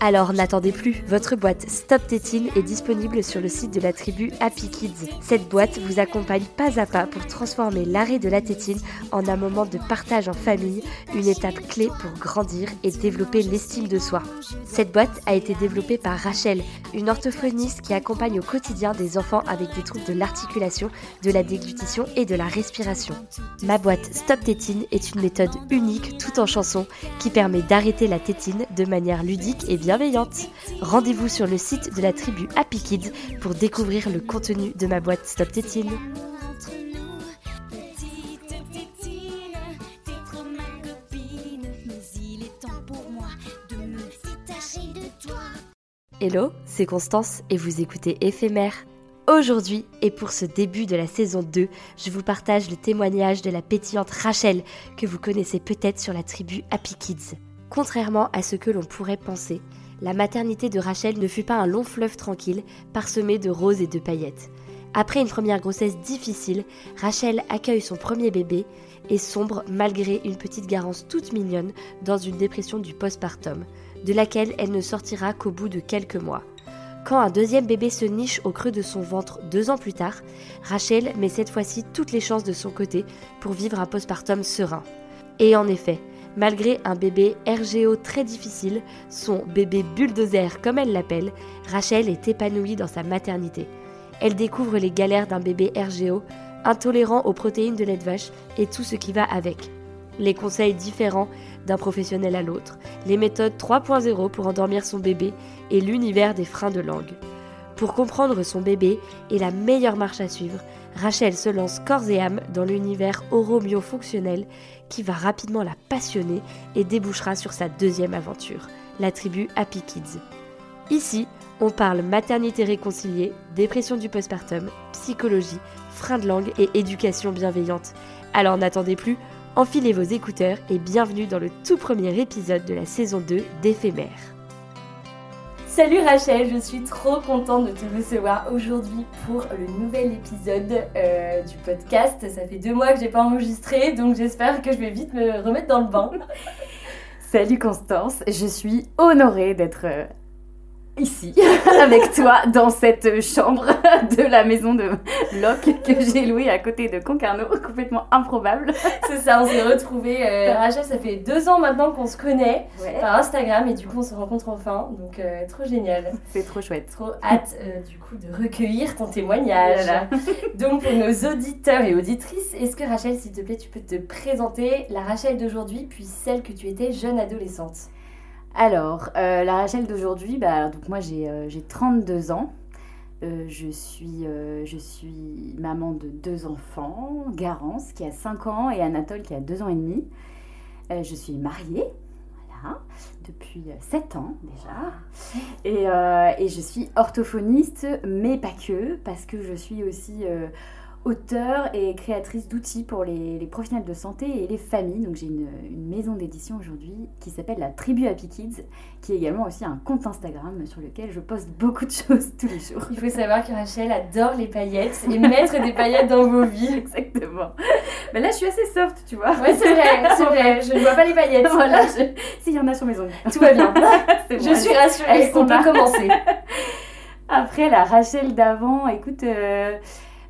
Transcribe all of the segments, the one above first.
Alors n'attendez plus, votre boîte Stop Tétine est disponible sur le site de la tribu Happy Kids. Cette boîte vous accompagne pas à pas pour transformer l'arrêt de la tétine en un moment de partage en famille, une étape clé pour grandir et développer l'estime de soi. Cette boîte a été développée par Rachel, une orthophoniste qui accompagne au quotidien des enfants avec des troubles de l'articulation, de la déglutition et de la respiration. Ma boîte Stop Tétine est une méthode unique tout en chanson qui permet d'arrêter la tétine de manière ludique et bienveillante. Rendez-vous sur le site de la tribu Happy Kids pour découvrir le contenu de ma boîte Stop Tétine. Hello, c'est Constance et vous écoutez Éphémère. Aujourd'hui, et pour ce début de la saison 2, je vous partage le témoignage de la pétillante Rachel, que vous connaissez peut-être sur la tribu Happy Kids. Contrairement à ce que l'on pourrait penser, la maternité de Rachel ne fut pas un long fleuve tranquille, parsemé de roses et de paillettes. Après une première grossesse difficile, Rachel accueille son premier bébé et sombre malgré une petite garance toute mignonne dans une dépression du postpartum, de laquelle elle ne sortira qu'au bout de quelques mois. Quand un deuxième bébé se niche au creux de son ventre deux ans plus tard, Rachel met cette fois-ci toutes les chances de son côté pour vivre un postpartum serein. Et en effet, malgré un bébé RGO très difficile, son bébé bulldozer comme elle l'appelle, Rachel est épanouie dans sa maternité. Elle découvre les galères d'un bébé RGO, intolérant aux protéines de lait de vache et tout ce qui va avec. Les conseils différents d'un professionnel à l'autre, les méthodes 3.0 pour endormir son bébé et l'univers des freins de langue. Pour comprendre son bébé et la meilleure marche à suivre, Rachel se lance corps et âme dans l'univers oromio-fonctionnel qui va rapidement la passionner et débouchera sur sa deuxième aventure, la tribu Happy Kids. Ici, on parle maternité réconciliée, dépression du postpartum, psychologie, freins de langue et éducation bienveillante. Alors n'attendez plus, enfilez vos écouteurs et bienvenue dans le tout premier épisode de la saison 2 d'Éphémère. Salut Rachel, je suis trop contente de te recevoir aujourd'hui pour le nouvel épisode euh, du podcast. Ça fait deux mois que j'ai pas enregistré, donc j'espère que je vais vite me remettre dans le bain. Salut Constance, je suis honorée d'être euh, ici avec toi dans cette chambre de la maison de Locke que j'ai louée à côté de Concarneau, complètement improbable. C'est ça, on s'est retrouvés. Euh, Rachel, ça fait deux ans maintenant qu'on se connaît Ouais. par Instagram et du coup on se rencontre enfin, donc euh, trop génial. C'est trop chouette. Trop hâte euh, du coup de recueillir ton témoignage. Voilà. Donc pour nos auditeurs et auditrices, est-ce que Rachel, s'il te plaît, tu peux te présenter la Rachel d'aujourd'hui puis celle que tu étais jeune adolescente? Alors, euh, la Rachel d'aujourd'hui, bah, moi j'ai euh, j'ai 32 ans. Euh, je, suis, euh, je suis maman de deux enfants, Garance qui a 5 ans et Anatole qui a 2 ans et demi. Je suis mariée, voilà, depuis 7 ans déjà. Et je suis orthophoniste, mais pas que, parce que je suis aussi auteure et créatrice d'outils pour les, les professionnels de santé et les familles. Donc j'ai une, une maison d'édition aujourd'hui qui s'appelle la Tribu Happy Kids, qui est également aussi un compte Instagram sur lequel je poste beaucoup de choses tous les jours. Il faut savoir que Rachel adore les paillettes et mettre des paillettes dans vos vies. Exactement. Mais là je suis assez soft, tu vois. Ouais, c'est vrai, c'est vrai. Je ne vois pas les paillettes. Voilà, je- s'il y en a sur mes ongles. Tout va bien. Bon, Je suis rassurée, elles sont on peut commencer. Après, la Rachel d'avant, écoute, euh,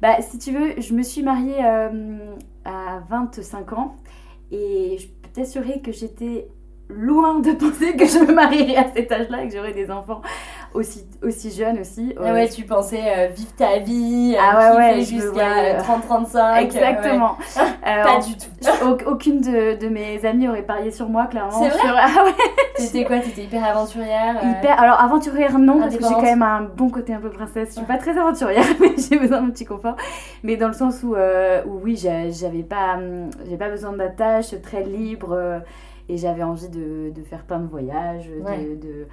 bah, si tu veux, je me suis mariée euh, à 25 ans et je peux t'assurer que j'étais loin de penser que je me marierais à cet âge-là et que j'aurais des enfants aussi, aussi jeunes aussi. Ah ouais, tu pensais euh, vivre ta vie, euh, Ah ouais, ouais, jusqu'à voyais, euh, 30-35. Exactement. Euh, Pas du tout. au- aucune de, de mes amies aurait parié sur moi, clairement. C'est vrai Sur- Ah ouais, T'étais quoi T'étais hyper aventurière euh, hyper. Alors, aventurière, non, parce que j'ai quand même un bon côté un peu princesse. Je suis pas très aventurière, mais j'ai besoin d'un petit confort. Mais dans le sens où, où oui, j'a- j'avais pas, hum, pas besoin d'attache, très libre. Et j'avais envie de, de faire plein de voyages. de- Ouais. de,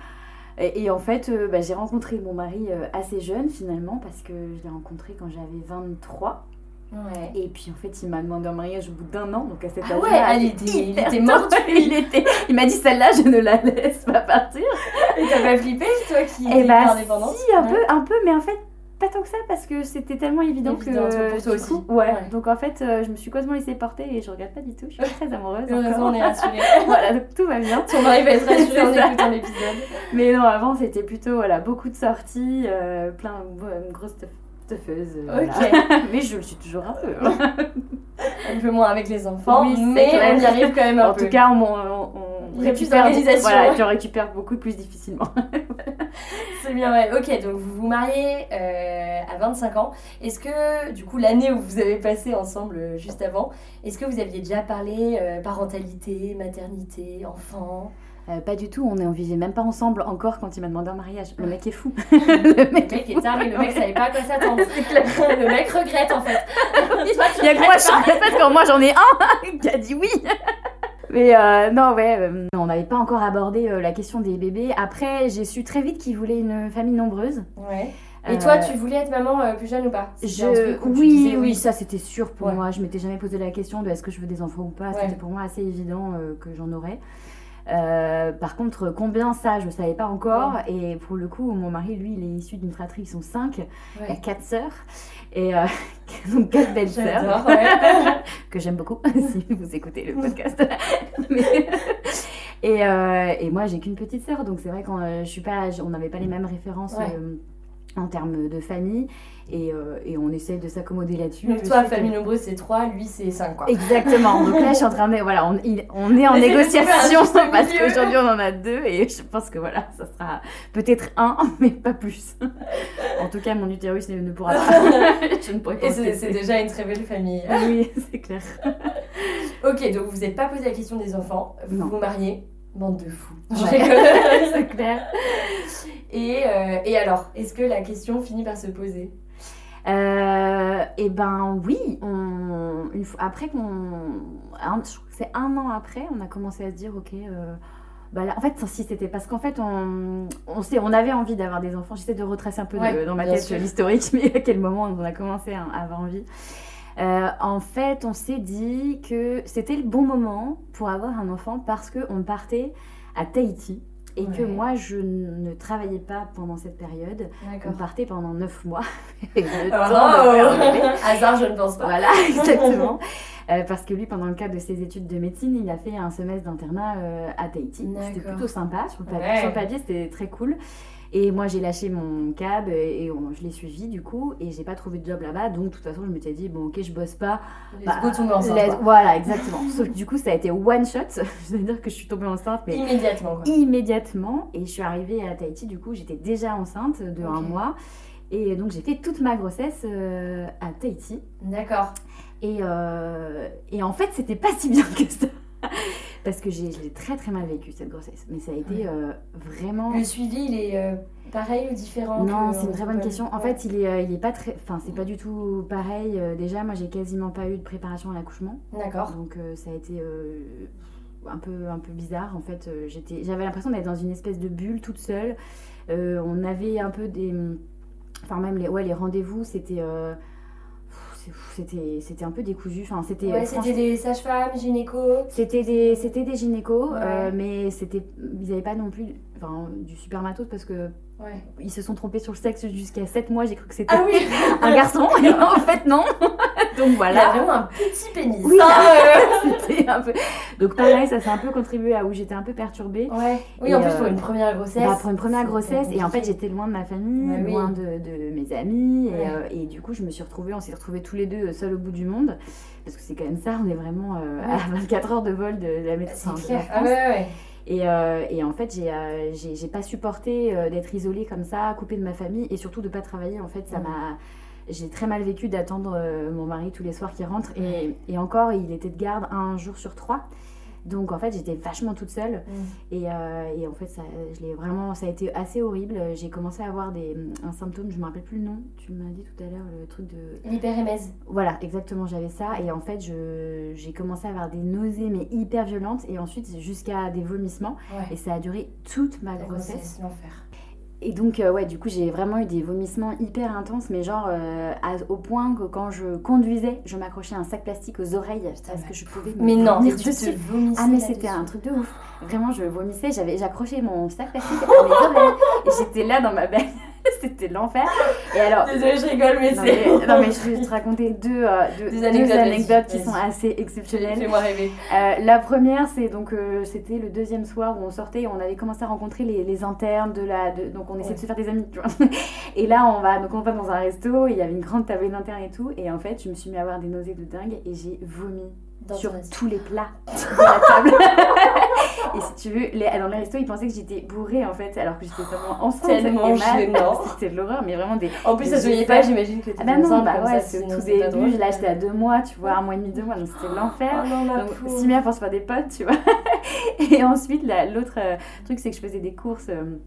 Et, et en fait, euh, bah, j'ai rencontré mon mari euh, assez jeune finalement, parce que je l'ai rencontré quand j'avais 23. Ouais. Et puis en fait, il m'a demandé en mariage au bout d'un an, donc à cet Ah âge-là. ouais, ah, il était- il lui. il, était, il m'a dit celle-là, je ne la laisse pas partir. Et t'as pas flippé, toi qui Et étais bah, indépendante si, un Ouais. peu, un peu, mais en fait, pas tant que ça parce que c'était tellement évident, Évident, que. pour toi aussi. coup, ouais. Ouais. Donc en fait, euh, je me suis complètement laissée porter et je regrette pas du tout. Je suis très amoureuse. Heureusement, on est rassurés. voilà, donc tout va bien. Ton mari va être rassuré en écoutant l'épisode. Mais non, avant, c'était plutôt voilà, beaucoup de sorties, euh, plein, ouais, une euh, Ok. voilà. mais je le suis toujours un peu. hein. Un peu moins avec les enfants, Oui, mais clair. on y arrive quand même un en peu. tout cas, on, on, on d'organisation. Voilà, tu en récupères beaucoup plus difficilement. C'est bien, ouais. Ok, donc vous vous mariez euh, à 25 ans. Est-ce que, du coup, l'année où vous avez passé ensemble euh, juste avant, est-ce que vous aviez déjà parlé euh, parentalité, maternité, enfant? Euh, pas du tout, on ne vivait même pas ensemble encore quand il m'a demandé en mariage. Le mec est fou. le mec est taré, le mec savait pas à quoi s'attendre. le mec regrette en fait. Il y a que moi, je quand moi j'en ai un qui a dit oui. Mais euh, non, ouais, euh, on n'avait pas encore abordé la question des bébés. Après, j'ai su très vite qu'il voulait une famille nombreuse. Ouais. Et toi, tu voulais être maman plus jeune ou pas? Je... Oui, disais oui, ça c'était sûr pour Ouais. moi. Je m'étais jamais posé la question de est-ce que je veux des enfants ou pas. Ouais. C'était pour moi assez évident que j'en aurais. Euh, par contre, combien ça, je ne savais pas encore. Et pour le coup, mon mari, lui, il est issu d'une fratrie, ils sont cinq. Il y a quatre sœurs. Et euh, donc quatre belles sœurs. Ouais. que j'aime beaucoup si vous écoutez le podcast. Mais- et, euh, et moi, j'ai qu'une petite sœur, donc c'est vrai qu'on euh, je suis pas, on n'avait pas les mêmes références euh, en termes de famille, et, euh, et on essaye de s'accommoder là-dessus. Donc toi, famille nombreuse, c'est 3, lui, c'est 5 quoi. Exactement. Donc là, je suis en train de, voilà, on, il- on est en essaie de négociation juste parce qu'aujourd'hui on en a deux et je pense que voilà, ça sera peut-être un, mais pas plus. En tout cas, mon utérus ne, ne pourra pas. je ne pourrai pas. Et c'est déjà une très belle famille. Oui, c'est clair. Ok, donc vous n'êtes pas posé la question des enfants, vous Non. vous mariez, bande de fous. Je Ouais. rigole. c'est clair. Et, euh, et alors, est-ce que la question finit par se poser Euh, et ben oui, on, une fois, après qu'on. c'est un an après, on a commencé à se dire, ok. euh, bah là, en fait, si c'était parce qu'en fait, on, on, sait, on avait envie d'avoir des enfants. J'essaie de retracer un peu de- dans ma tête l'historique, mais à quel moment on a commencé à, à avoir envie. Euh, en fait, on s'est dit que c'était le bon moment pour avoir un enfant parce qu'on partait à Tahiti et que moi, je ne travaillais pas pendant cette période. On partait pendant 9 mois. Et le Oh, temps. Hasard, je ne pense pas. Voilà, exactement. Euh, parce que lui, pendant le cadre de ses études de médecine, il a fait un semestre d'internat euh, à Tahiti. C'était plutôt sympa. Sur le, papier, Ouais. sur le papier, c'était très cool. Et moi, j'ai lâché mon cab et, et on- je l'ai suivi du coup. Et j'ai pas trouvé de job là-bas. Donc, de toute façon, je m'étais dit, bon, ok, je bosse pas. Les Bah, go tomber enceinte. Voilà, exactement. Sauf que du coup, ça a été one shot. C'est-à-dire que je suis tombée enceinte, mais Immédiatement quoi. immédiatement. Et je suis arrivée à Tahiti, du coup, j'étais déjà enceinte de un mois. Et donc, j'ai fait toute ma grossesse euh, à Tahiti. D'accord. Et, euh, et en fait, c'était pas si bien que ça. Parce que j'ai très très mal vécu cette grossesse. Mais ça a été Ouais. euh, vraiment. Le suivi, il est euh, pareil ou différent Non, c'est une très bonne question. En Ouais. fait, il est, euh, il est pas très. Enfin, c'est pas du tout pareil. Déjà, moi, j'ai quasiment pas eu de préparation à l'accouchement. D'accord. Donc, euh, ça a été un, peu, un peu bizarre. En fait, euh, j'étais, j'avais l'impression d'être dans une espèce de bulle toute seule. Euh, on avait un peu des. Enfin, même les, ouais, les rendez-vous, c'était. euh, c'était c'était un peu décousu. Enfin, c'était Ouais, c'était des sages-femmes, gynéco. C'était des, c'était des gynécos, Ouais. euh, mais c'était, ils n'avaient pas non plus enfin, du super matos parce que Ouais. ils se sont trompés sur le sexe jusqu'à 7 mois. J'ai cru que c'était Ah oui un garçon, et en fait non. Donc Il a voilà. vraiment un petit pénis. Oui, hein, C'était un peu. Donc pareil, ça s'est un peu contribué à où j'étais un peu perturbée. euh. Ouais. Oui, Et, en plus, euh, pour une première grossesse. Bah, pour une première grossesse, et en fait j'étais loin de ma famille, Bah oui. loin de, de mes amis, Ouais. euh, et du coup je me suis retrouvée, on s'est retrouvés tous les deux euh, seuls au bout du monde, parce que c'est quand même ça, on est vraiment euh, à 24 heures de vol de, de la médecine. C'est clair. Ah ouais, ouais. Et, euh, et en fait, j'ai euh, j'ai pas supporté euh, d'être isolée comme ça, coupée de ma famille et surtout de pas travailler. En fait, ça m'a. J'ai très mal vécu d'attendre mon mari tous les soirs qui rentre. Et, et encore, il était de garde un jour sur trois. Donc en fait, j'étais vachement toute seule. Mm. Et, euh, et en fait, ça, je vraiment, ça a été assez horrible. J'ai commencé à avoir des, un symptôme, je me rappelle plus le nom. Tu m'as dit tout à l'heure le truc de. L'hyperémèse. Voilà, exactement, j'avais ça. Et en fait, je- j'ai commencé à avoir des nausées, mais hyper violentes. Et ensuite, jusqu'à des vomissements. Et ça a duré toute ma La grossesse. grossesse. Et donc, euh, ouais, du coup, j'ai vraiment eu des vomissements hyper intenses, mais genre euh, à- au point que quand je conduisais, je m'accrochais un sac plastique aux oreilles parce que je pouvais me Mais non, mais tu dessus. te vomissais Ah mais c'était un truc de ouf. Vraiment, je vomissais, j'avais j'accrochais mon sac plastique à mes oreilles et j'étais là dans ma bague. c'était l'enfer. Et alors Désolée, je rigole, mais non c'est. mais, non, mais je vais te raconter deux, euh, deux, Des deux anecdotes, qui sont assez exceptionnelles. Fais-moi rêver. Euh, la première, c'est donc euh, c'était le deuxième soir où on sortait, et on avait commencé à rencontrer les, les internes de la, de- donc on essayait Ouais. de se faire des amis, tu vois. Et là, on va donc on va dans un resto, il y avait une grande table d'internes et tout, et en fait, je me suis mis à avoir des nausées de dingue et j'ai vomi Dans sur tous les plats de la table. et si tu veux, les, dans le resto, ils pensaient que j'étais bourrée en fait, alors que j'étais seulement enceinte. Tellement. C'était de l'horreur, mais vraiment des. En plus, ça se voyait pas, j'imagine que tu Ah bah non, bah ouais, c'est tout début, là j'étais à deux mois, tu vois, un mois et demi, deux mois, donc c'était l'enfer. Oh non, ma Donc, si bien pour se faire des potes, tu vois. Et ensuite, la- l'autre euh, truc, c'est que je faisais des courses. euh,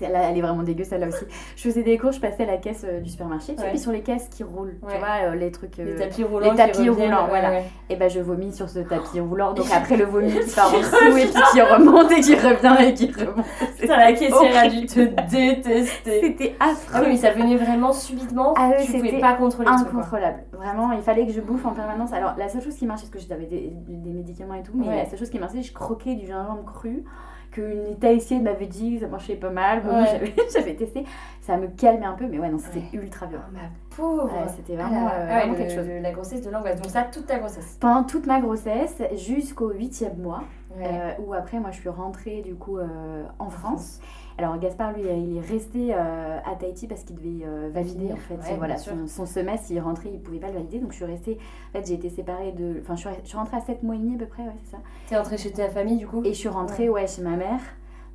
là, elle est vraiment dégueu, celle-là aussi. Je faisais des courses, je passais à la caisse euh, du supermarché. Tu sais, Ouais. puis sur les caisses qui roulent, Ouais. tu vois, euh, les trucs. euh, Les tapis roulants. les tapis roulants, voilà. ouais. Et ben je vomis sur ce tapis roulant. Donc après le vomi qui part en dessous et puis qui remonte et qui revient et qui remonte. Putain, la caissière a dû te détester. C'était Ah affreux. oui, mais ça venait vraiment subitement. Ah oui, tu pouvais c'était pas contrôler. Incontrôlable. Vraiment, il fallait que je bouffe en permanence. Alors, la seule chose qui marchait, parce que j'avais des, des médicaments et tout, mais la seule chose qui marchait, je croquais du gingembre cru qu'une italienne m'avait dit que ça marchait pas mal. Bon, Ouais. j'avais- testé. Ça me calmait un peu, mais ouais, non, c'était Ouais. ultra violent. Oh, ma pauvre. Ouais, c'était vraiment, la- euh, ah ouais, vraiment quelque chose. le- La grossesse de l'angoisse. Donc ça, toute ta grossesse. Pendant toute ma grossesse, jusqu'au huitième mois, Ouais. euh, où après, moi, je suis rentrée du coup euh, en France. Alors Gaspard, lui, il est resté euh, à Tahiti parce qu'il devait euh, valider en fait. Ouais, voilà, son, son semestre, il rentrait, il pouvait pas le valider. Donc je suis restée. En fait, j'ai été séparée de. Enfin, je suis, rentrée à 7 mois et demi à peu près, ouais, c'est ça. T'es entrée chez ta famille du coup? Et je suis rentrée, ouais, chez ma mère.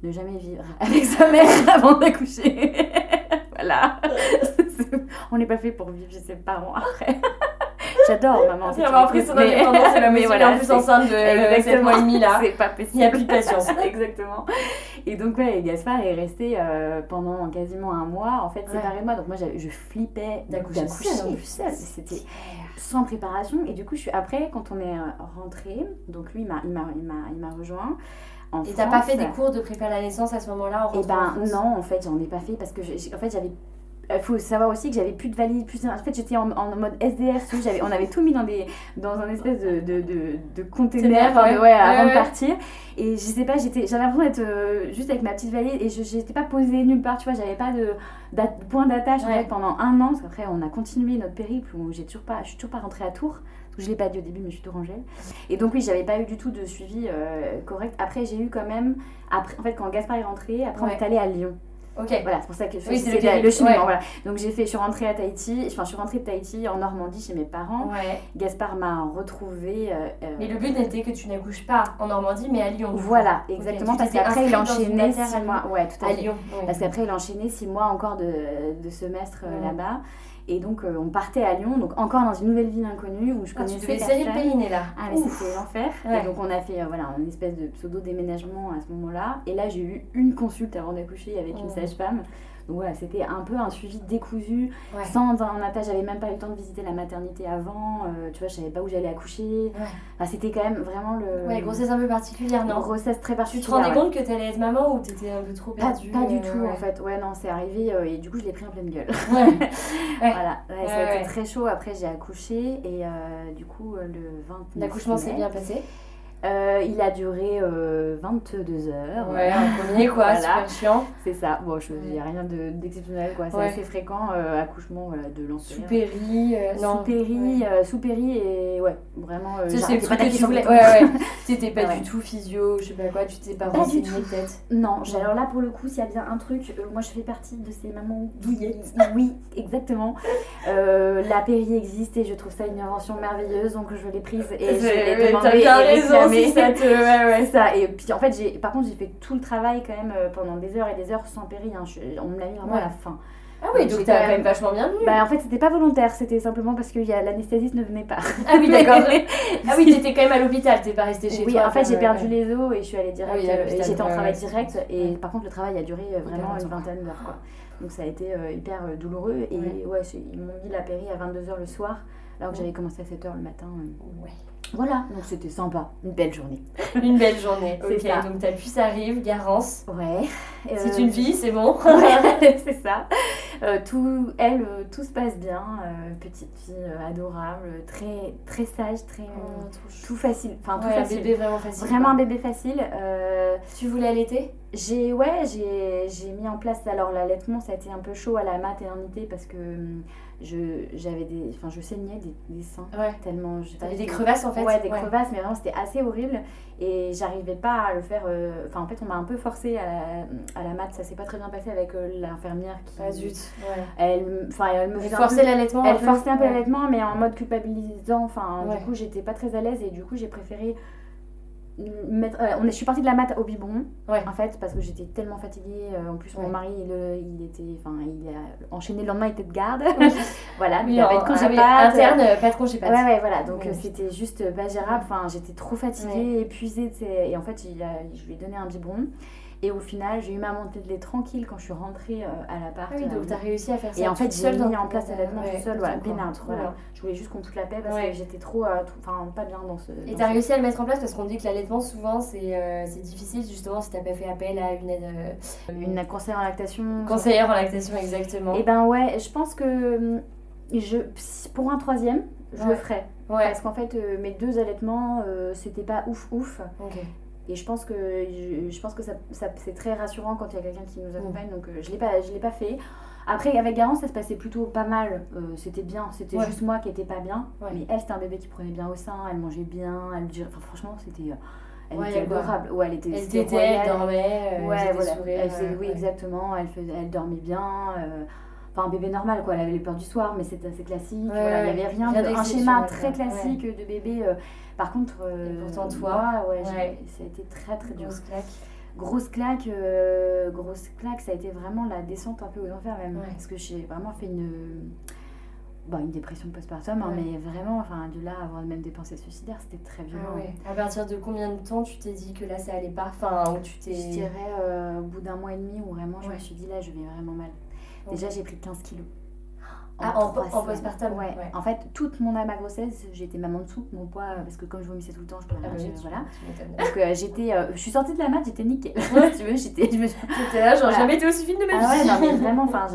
Ne jamais vivre avec sa mère avant d'accoucher. voilà. On n'est pas fait pour vivre chez ses parents après. J'adore maman. Après c'est avoir pris son indépendance et la mais voilà, en plus enceinte de 7 mois et demi là. C'est pas possible. Il n'y a plus de patience. Exactement. Et donc, ouais, Gaspard est resté euh, pendant quasiment un mois, en fait, Ouais. séparé de moi. Donc, moi, je flippais D'accoucher. C'était sans préparation. Et du coup, je suis après, quand on est euh, rentré, donc lui, il m'a- rejoint. En Et t'as pas fait des cours de prépa à la naissance à ce moment-là en Eh rentrant en ben non, en fait, j'en ai pas fait parce que en fait, j'avais. Il faut savoir aussi que j'avais plus de valise, plus. En fait, j'étais en, en mode SDF. j'avais- on avait tout mis dans des dans un espèce de de, de, de container, de- ouais. avant Ouais, de partir. Et je sais pas, j'étais, j'avais l'impression d'être euh, juste avec ma petite valise et je j'étais pas posée nulle part. Tu vois, j'avais pas de point d'attache en Ouais. fait pendant un an. Parce qu'après, on a continué notre périple où j'ai toujours pas, je suis toujours pas rentrée à Tours. Parce que je l'ai pas dit au début, mais je suis tourangelle. Et donc oui, j'avais pas eu du tout de suivi euh, correct. Après, j'ai eu quand même, après, en fait, quand Gaspard est rentré, après on est allé à Lyon. Ok. Voilà, c'est pour ça que Oui, c'est le le cheminement. ouais. Voilà. Donc j'ai fait, je suis rentrée à Tahiti, enfin je suis rentrée de Tahiti en Normandie chez mes parents. Ouais. Gaspard m'a retrouvée. euh, euh, Mais le but n'était que tu n'accouches pas en Normandie mais à Lyon. Voilà, exactement, tu parce qu'après il enchaînait six mois. Ouais, tout à, À. Lyon. Parce qu'après il enchaînait six mois encore de, de semestre euh, là-bas. Et donc euh, on partait à Lyon, donc encore dans une nouvelle ville inconnue où je Ah, tu connaissais devais personne. périnée là. Ah mais c'était l'enfer. Ouais. Et donc on a fait euh, voilà, un espèce de pseudo déménagement à ce moment-là. Et là j'ai eu une consulte avant d'accoucher avec une Oh. sage-femme. Ouais, c'était un peu un suivi décousu, Ouais. sans un attache. J'avais même pas eu le temps de visiter la maternité avant. euh, tu vois, je savais pas où j'allais accoucher. Ouais. Enfin, c'était quand même vraiment le. Ouais, grossesse un peu particulière, non grossesse très Tu particulière. te rendais compte que t'allais être maman ou t'étais un peu trop pas, perdue pas du euh, tout en fait, ouais non c'est arrivé euh, et du coup je l'ai pris en pleine gueule. Ouais. Voilà, ça a été très chaud, après j'ai accouché et du coup le 29 L'accouchement s'est bien passé. Euh, il a duré euh, 22 heures. Ouais, un premier quoi, Voilà. super chiant. C'est ça, bon je il n'y a rien de- d'exceptionnel quoi, c'est Ouais. assez fréquent, euh, accouchement voilà, de lancer. Sous péri, euh, péri, Ouais. sous péri et ouais, vraiment. le pas que tu voulais. Ouais, ouais. T'étais pas du tout physio, je sais pas quoi, tu t'es pas Pas tout. peut-être. Non, alors là pour le coup, s'il y a bien un truc, moi je fais partie de ces mamans douillettes. Oui, exactement. La péri existe et je trouve ça une invention merveilleuse, donc je l'ai prise et je l'ai mais ça te. Ouais, ouais. C'est ça. Et puis en fait, j'ai, par contre, j'ai fait tout le travail quand même euh, pendant des heures et des heures sans péri. hein. Je- on me l'a mis vraiment Ouais. à la fin. Ah oui, Donc, t'as quand même vachement bien vu. Bah en fait, c'était pas volontaire, c'était simplement parce que y a- l'anesthésiste ne venait pas. Ah oui, d'accord. ah oui, t'étais quand même à l'hôpital, t'es pas restée chez oui, toi. en fait, j'ai perdu ouais. les os et je suis allée direct. Ah oui, euh, et j'étais en travail direct. Et par contre, le travail a duré euh, vraiment une vingtaine d'heures. quoi. Donc ça a été euh, hyper douloureux. Et Ouais. ils m'ont mis la péri à 22h le soir, alors que j'avais commencé à 7h le matin. euh. Ouais. Voilà, donc c'était sympa. Une belle journée. Une belle journée. Ok, ça. donc ta puce arrive, Garance. Ouais. C'est une fille, c'est bon. Ouais, c'est ça. Euh, tout, elle, euh, tout se passe bien. euh, petite fille adorable, très, très sage, très. Oh, tout facile. Enfin, tout Ouais, un bébé vraiment facile. Vraiment quoi. un bébé facile. Tu voulais allaiter? j'ai ouais, j'ai j'ai mis en place alors l'allaitement, ça a été un peu chaud à la maternité parce que hum, je j'avais des enfin je saignais des, des seins Ouais. tellement je T'avais des crevasses en fait Ouais, des crevasses, mais vraiment c'était assez horrible et j'arrivais pas à le faire. euh, Enfin, en fait, on m'a un peu forcé à la, à la mat, ça s'est pas très bien passé avec euh, l'infirmière qui. Ah zut. Ouais. Elle, enfin, elle me forçait l'allaitement Elle forçait un peu l'allaitement, mais en mode culpabilisant. Enfin, du coup, j'étais pas très à l'aise et du coup, j'ai préféré mettre. euh, on est, je suis partie de la mat au biberon, Ouais. en fait, parce que j'étais tellement fatiguée. euh, en plus, mon Ouais. mari, il, euh, il était, enfin, il a enchaîné le lendemain, il était de garde. voilà, Oui, il avait en- de congé ah interne, pas de congé. Ouais, ouais, voilà. Donc euh, c'était juste pas gérable. Enfin, j'étais trop fatiguée, épuisée. Et en fait, il a- je lui ai donné un biberon. Et au final, j'ai eu ma montée de lait tranquille quand je suis rentrée euh, à l'appart. Ah oui, euh, donc t'as réussi à faire ça. et en fait, toute j'ai seule mis en place toute seule, dans voilà, bien. Je voulais juste qu'on foute la paix parce que j'étais trop, euh, tout- enfin, pas bien dans ce. Et t'as ce- réussi à le mettre en place parce qu'on dit que l'allaitement, souvent, c'est difficile, justement, si t'as pas fait appel à une aide. Une conseillère en lactation. conseillère en lactation, exactement. Et ben ouais, je pense que hum, je, pour un troisième, je Ouais. le ferais. ouais, Parce qu'en fait, euh, mes deux allaitements, euh, c'était pas ouf ouf. ok. Et je pense que, je, je pense que ça, ça- c'est très rassurant quand il y a quelqu'un qui nous accompagne. Mm. Donc euh, je l'ai pas, je l'ai pas fait. Après, avec Garance, ça se passait plutôt pas mal. Euh, c'était bien. C'était Ouais. juste moi qui étais pas bien. Ouais. Mais elle, c'était un bébé qui prenait bien au sein. Elle mangeait bien. Elle, durait- enfin, franchement, c'était. euh, Elle Ouais, était elle adorable. Ouais, elle était. Elle elle dormait, elle Ouais, des voilà. sourires, Elle faisait- oui, exactement. Elle, faisait, elle dormait bien. euh, Enfin, un bébé normal, quoi. Elle avait les peurs du soir, mais c'était assez classique. Voilà, il n'y avait rien, de, un schéma très classique de bébé. euh, par contre, euh, pourtant, toi, ouais, ça a été très très dur. Grosse claque. Grosse claque, euh, grosse claque, ça a été vraiment la descente un peu aux enfers même. Ouais. Parce que j'ai vraiment fait une, bah, une dépression postpartum, hein, mais vraiment, enfin, de là à avoir même des pensées suicidaires, c'était très violent. Ah ouais. À partir de combien de temps tu t'es dit que là ça allait pas Enfin, où tu t'es. Je dirais euh, au bout d'un mois et demi où vraiment je me suis dit là, je vais vraiment mal. Déjà, j'ai pris 15 kilos. Ah, en- postpartum, ouais. ouais. En fait, toute mon ma grossesse, j'étais dessous de mon poids euh, parce que comme je vomissais tout le temps, je pouvais Ah bah oui, voilà. Donc euh, j'étais, euh, je suis sortie de la mat, j'étais nickel. si tu veux, j'étais, je me suis- là, genre, Voilà. jamais été aussi fine de ma vie. Ah ouais, non mais vraiment, enfin,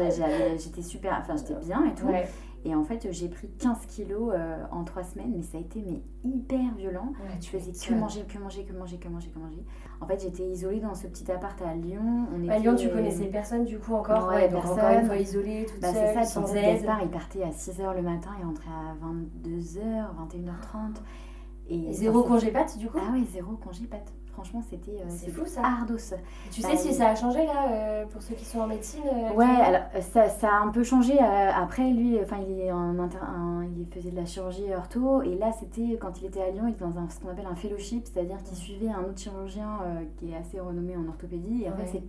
j'étais super, enfin, j'étais bien et tout. Ouais. Et en fait, j'ai pris 15 kilos euh, en 3 semaines, mais ça a été mais hyper violent. Ouais, Je tu faisais que manger, que manger, que manger, que manger, que manger. En fait, j'étais isolée dans ce petit appart à Lyon. On À était- Lyon, tu connaissais personne du coup encore? Ouais, Ouais, donc encore personne. une fois isolée, toute Bah, c'est seule, ça, sans aide. Gaspard, il partait à 6h le matin et rentrait à 22h, 21h30. Et, zéro congé patte du coup? Ah ouais, zéro congé patte. Franchement, c'était euh, C'est fou, ça. ardos. Tu Bah, sais si oui. ça a changé là euh, pour ceux qui sont en médecine euh, Ouais, alors ça, ça a un peu changé. après, lui, enfin, il, est en inter- un- il faisait de la chirurgie ortho. Et là, c'était quand il était à Lyon, il était dans un, ce qu'on appelle un fellowship, c'est-à-dire qu'il suivait un autre chirurgien qui est assez renommé en orthopédie. Et en Ouais. fait, c'est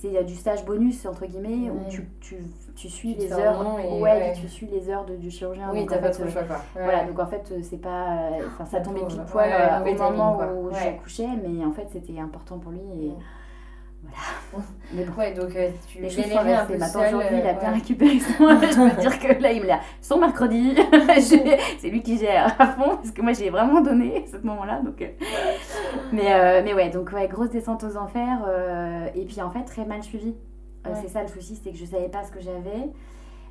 c'est euh, du stage bonus, entre guillemets, Ouais. où tu, tu, tu suis Tu les heures. et- ouais, tu suis les heures de- du chirurgien. Oui, t'as pas fait, trop le euh, choix quoi. Ouais. Voilà, donc en fait, euh, c'est pas. euh, Enfin, ça tombait pile poil au moment où Ouais. j'accouchais, mais en fait, c'était important pour lui. Et... Voilà. Mais bon. Ouais, donc euh, tu Les choses sont peu Maintenant, aujourd'hui, il a euh, bien ouais. récupéré son. je peux dire que là, il me l'a. Son mercredi, c'est lui qui gère à fond, parce que moi, j'ai vraiment donné à ce moment-là. Donc, euh. mais, euh, mais ouais, donc, ouais, grosse descente aux enfers. euh, et puis, en fait, très mal suivi. Ouais. C'est ça le souci, c'est que je savais pas ce que j'avais.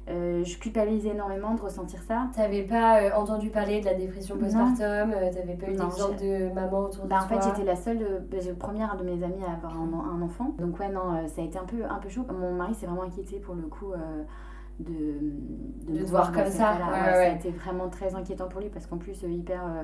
Euh, je culpabilisais énormément de ressentir ça. T'avais pas euh, entendu parler de la dépression postpartum euh, T'avais pas eu d'exemple de maman autour de Bah, en toi fait, j'étais la seule, euh, bah, j'ai- première de mes amies à avoir un, un enfant. Donc, ouais, non, euh, ça a été un peu, un peu chaud. Mon mari s'est vraiment inquiété pour le coup euh, de, De voir comme ça, ouais, Ouais, ouais. Ça a été vraiment très inquiétant pour lui parce qu'en plus, euh, hyper euh,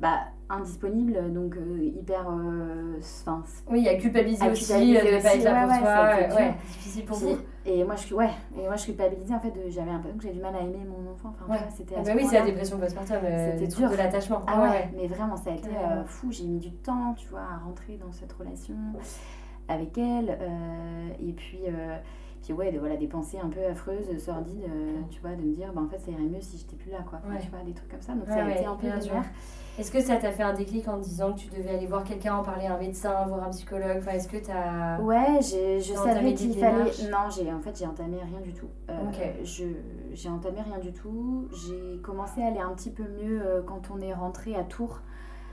bah, indisponible, donc euh, hyper. euh, Enfin, Oui, il y a culpabilisé À aussi culpabiliser euh, de pas aussi, être là pour ouais, toi. ouais, difficile pour vous. et moi, je, ouais, et moi, je culpabilisais en fait, j'avais l'impression que j'avais du mal à aimer mon enfant. Enfin, Ouais. c'était Ah bah oui, c'est la dépression postpartum, C'était dur. de l'attachement. Ah Ouais, mais vraiment, ça a été fou. J'ai mis du temps, tu vois, à rentrer dans cette relation avec elle. et puis, puis ouais, de, voilà, des pensées un peu affreuses, sordides, euh, tu vois, de me dire, bah, en fait, ça irait mieux si j'étais plus là, quoi. Enfin, Ouais. Tu vois, des trucs comme ça. Donc, Ouais, ça a ouais, été un peu bizarre. Est-ce que ça t'a fait un déclic en disant que tu devais aller voir quelqu'un, en parler à un médecin, voir un psychologue? Enfin, est-ce que t'as. Ouais, j'ai- je savais qu'il fallait. Non, j'ai en fait j'ai entamé rien du tout. Euh, Ok. je j'ai entamé rien du tout. J'ai commencé à aller un petit peu mieux euh, quand on est rentré à Tours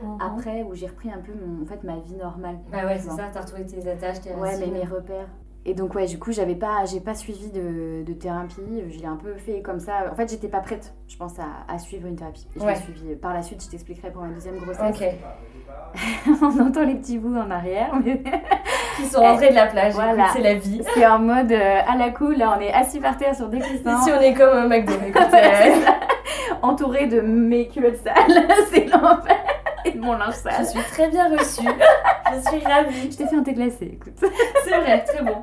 Mhm. après où j'ai repris un peu mon en fait ma vie normale. Bah ouais, tu c'est ça, t'as retrouvé tes attaches, tes Ouais, mais mes repères. Et donc ouais, du coup, j'avais pas j'ai pas suivi de, de thérapie, je l'ai un peu fait comme ça. En fait, j'étais pas prête, je pense à, à suivre une thérapie. Je Ouais. suivi par la suite, je t'expliquerai pour ma deuxième grossesse. Ok. on entend les petits bouts en arrière, mais Qui sont rentrés de la plage, Voilà. c'est la vie. c'est en mode euh, à la cool, là on est assis par terre sur des coussins. Ici, on est comme un McDo, euh, entourée de mes culottes sales, c'est l'enfer, et de mon linge je sale. suis très bien reçue. Je suis ravie. Je t'ai fait un thé glacé, écoute. C'est vrai, très bon.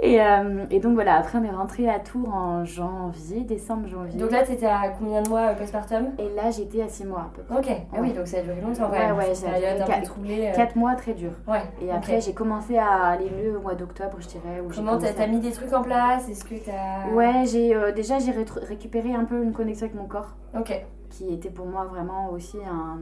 Et, euh, et donc voilà, après on est rentré à Tours en janvier, décembre, janvier. Donc là, t'étais à combien de mois euh, postpartum? Et là j'étais à 6 mois à peu près. Ok. Ah oui, donc ça a duré longtemps Ouais, ouais, Cette ça a duré période un quatre- peu troublée. euh, 4 mois très dur. Ouais. Et après j'ai commencé à aller mieux au mois d'octobre, je dirais. Où Comment t'as à- mis des trucs en place? Est-ce que t'as. Ouais, j'ai euh, déjà j'ai récupéré un peu une connexion avec mon corps. Ok. Qui était pour moi vraiment aussi un,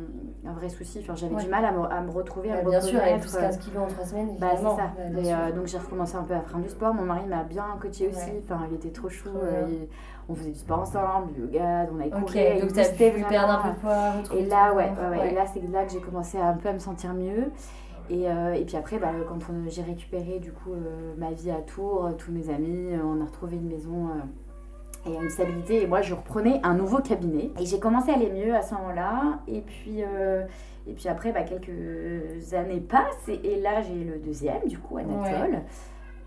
un vrai souci. Enfin, j'avais Ouais. du mal à me, à me retrouver, à Bah, me bien sûr, avec reconnaître. plus 15 kilos en 3 semaines, Bah, c'est ça. Bah, Et, euh, donc j'ai recommencé un peu à faire du sport. Mon mari m'a bien coaché aussi. Ouais. Enfin, il était trop chou. Euh, il- on faisait du sport ensemble, du yoga, on allait Ok, courir. donc t'as pu perdre un peu de poids, Et là, ouais, corps. ouais, ouais. Et là, c'est là que j'ai commencé à un peu à me sentir mieux. Et, euh, et puis après, bah, quand j'ai récupéré du coup euh, ma vie à Tours, tous mes amis, euh, on a retrouvé une maison et une stabilité. Et moi, je reprenais un nouveau cabinet. Et j'ai commencé à aller mieux à ce moment-là. Et puis, euh, et puis après, bah, quelques années passent. Et, et là, j'ai le deuxième, du coup, Anatole.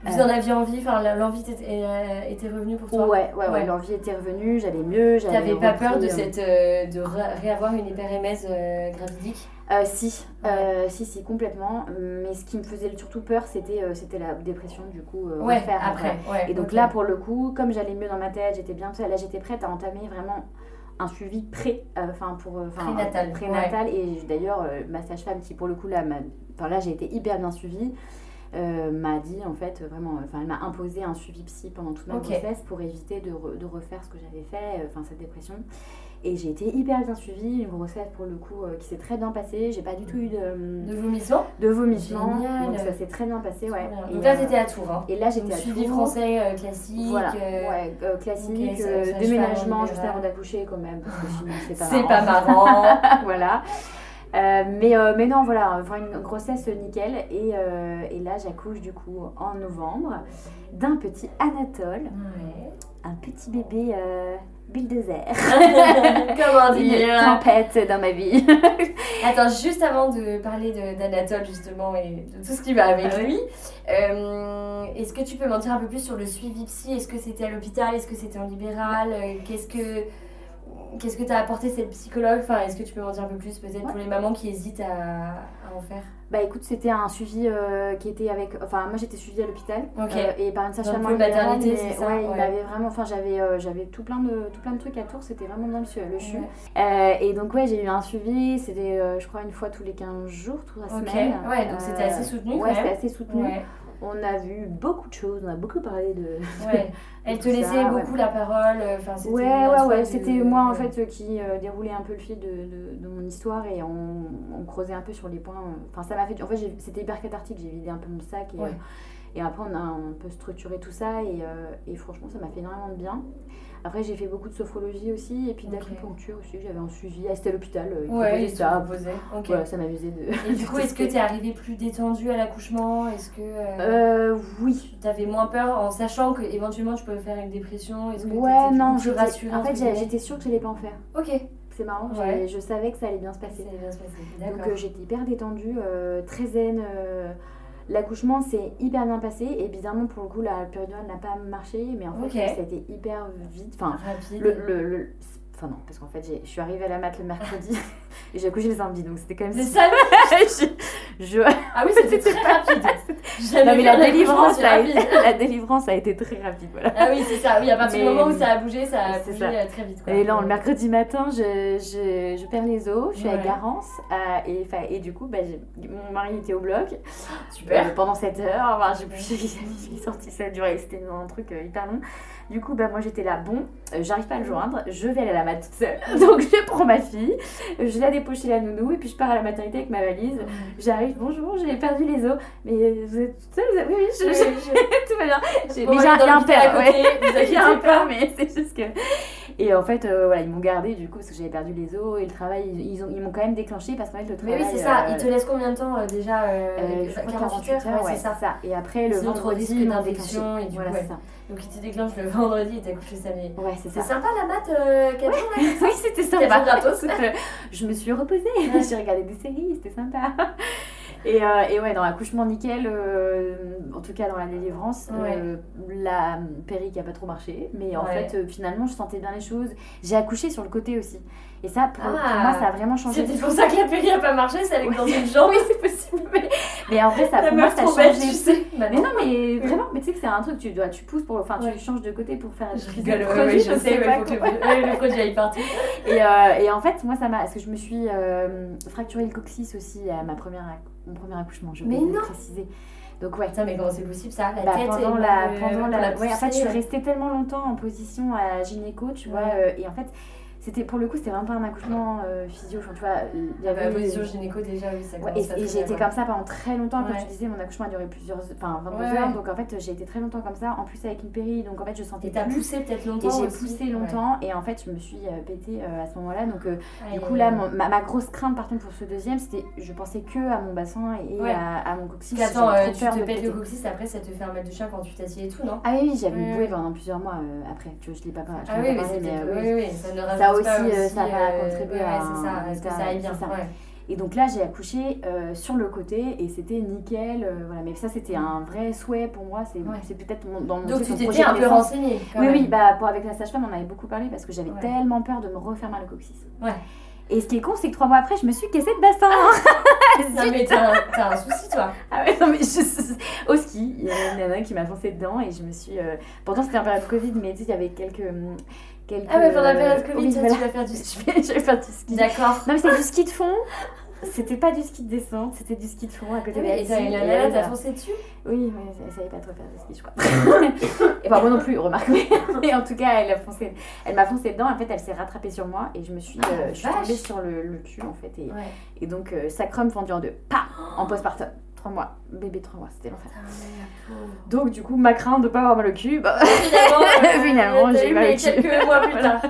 Vous en aviez envie, enfin l'envie était, euh, était revenue pour toi? Ouais, ouais, ouais, Ouais. l'envie était revenue, j'allais mieux. j'avais T'avais pas peur de, euh, cette, euh, de ré- réavoir une hyperémèse euh, gravidique? Euh, si, euh, si, si, complètement. Mais ce qui me faisait surtout peur, c'était euh, c'était la dépression, du coup. Ouais, refaire, après. Ouais, Et donc là, pour le coup, comme j'allais mieux dans ma tête, j'étais bien tout ça, là, j'étais prête à entamer vraiment un suivi pré, enfin pour Prénatal. Et d'ailleurs, ma sage-femme, qui pour le coup là, m'a- enfin là, j'ai été hyper bien suivie. euh, m'a dit en fait vraiment enfin elle m'a imposé un suivi psy pendant toute ma Ok. grossesse pour éviter de, re- de refaire ce que j'avais fait euh, enfin cette dépression et j'ai été hyper bien suivie une grossesse pour le coup euh, qui s'est très bien passée j'ai pas du tout eu de, De vomissement de vomissement donc ça s'est très bien passé ouais bien. et, Donc là, euh, t'étais à Tours. Hein. et là j'étais à suivi français euh, classique. Voilà, ouais, classique, déménagement en juste avant d'accoucher quand même, parce que sinon c'est pas C'est marrant. pas marrant. voilà. Euh, mais, euh, mais non, voilà, une grossesse nickel. Et, et là, j'accouche du coup en novembre d'un petit Anatole, Ouais. un petit bébé bulldozer. Comment Une dire? tempête dans ma vie. Attends, juste avant de parler d'Anatole justement et de tout ce qui va avec Ah lui, euh, est-ce que tu peux m'en dire un peu plus sur le suivi psy? Est-ce que c'était à l'hôpital? Est-ce que c'était en libéral? Euh, Qu'est-ce que qu'est-ce que t'as apporté cette psychologue Enfin, est-ce que tu peux m'en dire un peu plus peut-être Ouais. pour les mamans qui hésitent à, à en faire? Bah écoute, c'était un suivi euh, qui était avec. Enfin, moi j'étais suivie à l'hôpital Ok. euh, et par une sage-femme maternité, mais c'est ça? Ouais, il Ouais. m'avait vraiment. Enfin, j'avais euh, j'avais tout plein de tout plein de trucs à tour. C'était vraiment bien le, le CHU. Et donc ouais, j'ai eu un suivi. C'était, je crois, une fois tous les 15 jours, trois Ok. semaines. Ouais, donc c'était assez soutenu, Ouais, c'était assez soutenu. On a vu beaucoup de choses, on a beaucoup parlé de. Ouais. Elle te ça, laissait ouais. beaucoup la parole. euh, Enfin, c'était Ouais, ouais, ouais. de- C'était moi en fait qui euh, déroulait un peu le fil de, de, de mon histoire et on, on creusait un peu sur les points. euh, Enfin, ça m'a fait. En fait, c'était hyper cathartique. J'ai vidé un peu mon sac et, Ouais. euh, et après on a un peu structuré tout ça et, euh, et franchement, ça m'a fait énormément de bien. Après, j'ai fait beaucoup de sophrologie aussi et puis d'acupuncture aussi. J'avais un suivi. Ah, C'était à l'hôpital. euh, ils Ouais, ils ça. proposaient. Ok. Voilà, ça m'amusait de. Et du coup, est-ce que t'es arrivée plus détendue à l'accouchement? Est-ce que Euh, oui. tu avais moins peur en sachant que éventuellement tu pouvais faire une dépression? Est-ce que Ouais, non, j'étais- rassurée en fait, j'étais sûre que j'allais pas en faire. Ok, C'est marrant, Ouais. je savais que ça allait bien se ça passer. allait bien se passer. Donc euh, j'étais hyper détendue, euh, très zen. L'accouchement s'est hyper bien passé. Et bizarrement pour le coup la péridurale n'a pas marché mais en fait ça a été hyper vite. Enfin, Rapide. le, le, le- Enfin non, parce qu'en fait je suis arrivée à la mat le mercredi. Et j'ai accouché le samedi donc c'était quand même... C'est ça je, Ah oui, c'était très rapide. Jamais Non mais la délivrance, a rapide. été, la délivrance a été très rapide voilà. Ah oui, c'est ça. Oui, à partir du moment où ça a bougé, ça a bougé ça. euh, très vite. Quoi. Et là, le mercredi matin, je, je, je perds les os, je suis à. Garance, euh, et, et du coup, bah, mon mari était au bloc Super. euh, pendant 7 heures. Enfin, j'ai sorti ça, duré, c'était un truc euh, hyper long. Du coup, bah, moi j'étais là, bon, euh, j'arrive pas à le joindre, je vais aller à la mat toute seule. Donc je prends ma fille, je la dépose chez la nounou, et puis je pars à la maternité avec ma valise. J'arrive, bonjour, j'ai perdu les os. Mais vous êtes toute seule Oui, oui, je, Oui, je- je- tout va bien. J'ai- Bon, mais j'ai un, un père, côté, ouais. a un père, mais c'est juste que. Et en fait, euh, voilà, ils m'ont gardé du coup parce que j'avais perdu les os et le travail, ils, ils ont, ils m'ont quand même déclenché parce qu'en fait, le Mais travail. oui, c'est ça. euh, Il te laisse combien de temps euh, déjà euh, euh, je crois 48 heures, ouais, ouais, c'est ça. Et après, le Sinon, vendredi, ils m'ont déclenché. et du Voilà, coup, c'est ça. Donc il te déclenche le vendredi et t'as couché samedi. Ouais, c'est C'est ça. sympa la mat, 4 jours là oui, c'était sympa. gratos. Je me suis reposée, j'ai regardé des séries, c'était sympa. Et, euh, et ouais, dans l'accouchement nickel, euh, en tout cas dans la délivrance, euh, la péri qui a pas trop marché. Mais en Ouais. fait, finalement, je sentais bien les choses. J'ai accouché sur le côté aussi. Et ça, pour, pour Ah. moi, ça a vraiment changé. C'était pour ça que la péri a pas marché, c'est avec Ouais. dans une jambe. Oui, c'est possible. Mais, mais en vrai, ça, La pour moi, ça a changé. tu sais. Bah Mais non, mais vraiment, mais tu sais que c'est un truc, tu dois, tu pousses pour, enfin, Ouais. tu changes de côté pour faire Je rigole, ouais, produit, je je sais, mais pas faut que le, le produit aille partout. Et, euh, et en fait, moi, ça m'a. Parce que je me suis euh, fracturé le coccyx aussi à ma première, mon premier accouchement, je Mais vais le non. préciser. Donc, ouais. Putain, mais comment c'est possible ça La Bah, tête pendant la, pendant pour la, ouais, en fait, je suis restée tellement longtemps en position à gynéco, tu vois, Ouais. euh, et en fait, c'était pour le coup, c'était vraiment pas un accouchement euh, physio, enfin, tu vois, il y Ah bah, avait position gynéco déjà, oui, ça Ouais, et, et j'ai été bien, comme ça pendant très longtemps. Comme Ouais. tu disais, mon accouchement a duré plusieurs, enfin 22 Ouais, heures. Donc en fait, j'ai été très longtemps comme ça. En plus avec une péri, donc en fait, je sentais Et t'as poussé peut-être Et longtemps j'ai aussi. poussé longtemps et en fait je me suis euh, pétée euh, à ce moment-là donc euh, du coup là mon- ma, ma grosse crainte par contre pour ce deuxième c'était je pensais que à mon bassin et à, à mon coccyx Attends, euh, tu te pètes le coccyx, après ça te fait un mal de chien quand tu t'assieds et tout, non? Ah oui oui j'avais une bouée pendant plusieurs mois après tu vois je l'ai pas je t'en ai oui, pas mais parlé, c'était. mais, Oui, oui. oui, ça Ça aussi, euh, ça va euh, contribuer ouais, à c'est ça, un est-ce que état- ça aille bien c'est ça. ouais. et donc là j'ai accouché euh, sur le côté et c'était nickel euh, voilà mais ça c'était un vrai souhait pour moi c'est Ouais. peut-être dans mon Donc truc, tu t'étais un peu renseignée quand Oui, même. oui, bah pour, avec la sage-femme, on avait beaucoup parlé parce que j'avais Ouais. tellement peur de me refaire mal au coccyx. Ouais. Et ce qui est con, c'est que trois mois après, je me suis cassée de bassin. Non mais t'as un, un souci toi. Ah ouais, non, mais je- au ski, il y a une nana qui m'a foncé dedans et je me suis. euh, Pourtant, c'était en période Covid, mais tu sais, il y avait quelques. Quelques Ah ouais, pendant la période Covid, oui, ça, voilà. tu vas faire du ski. Je vais, faire du ski. Non, D'accord. mais c'était du ski de fond. C'était pas du ski de descente, c'était du ski de fond à côté Ah de la et Et nana, t'as foncé dessus? Oui, mais elle savait pas trop faire de ski, je crois. et bah, moi non plus, remarque. Mais, mais en tout cas, elle a foncé, elle m'a foncé dedans. En fait, elle s'est rattrapée sur moi et je me suis, euh, je suis tombée sur le, cul en fait. Et, donc, euh, sacrum fendu en deux. Pas en postpartum. Trois mois, bébé trois mois, c'était l'enfer. Donc, du coup, ma crainte de pas avoir mal au cul, bah, Finalement, euh, Finalement, j'ai eu, mal au cul. quelques mois plus tard.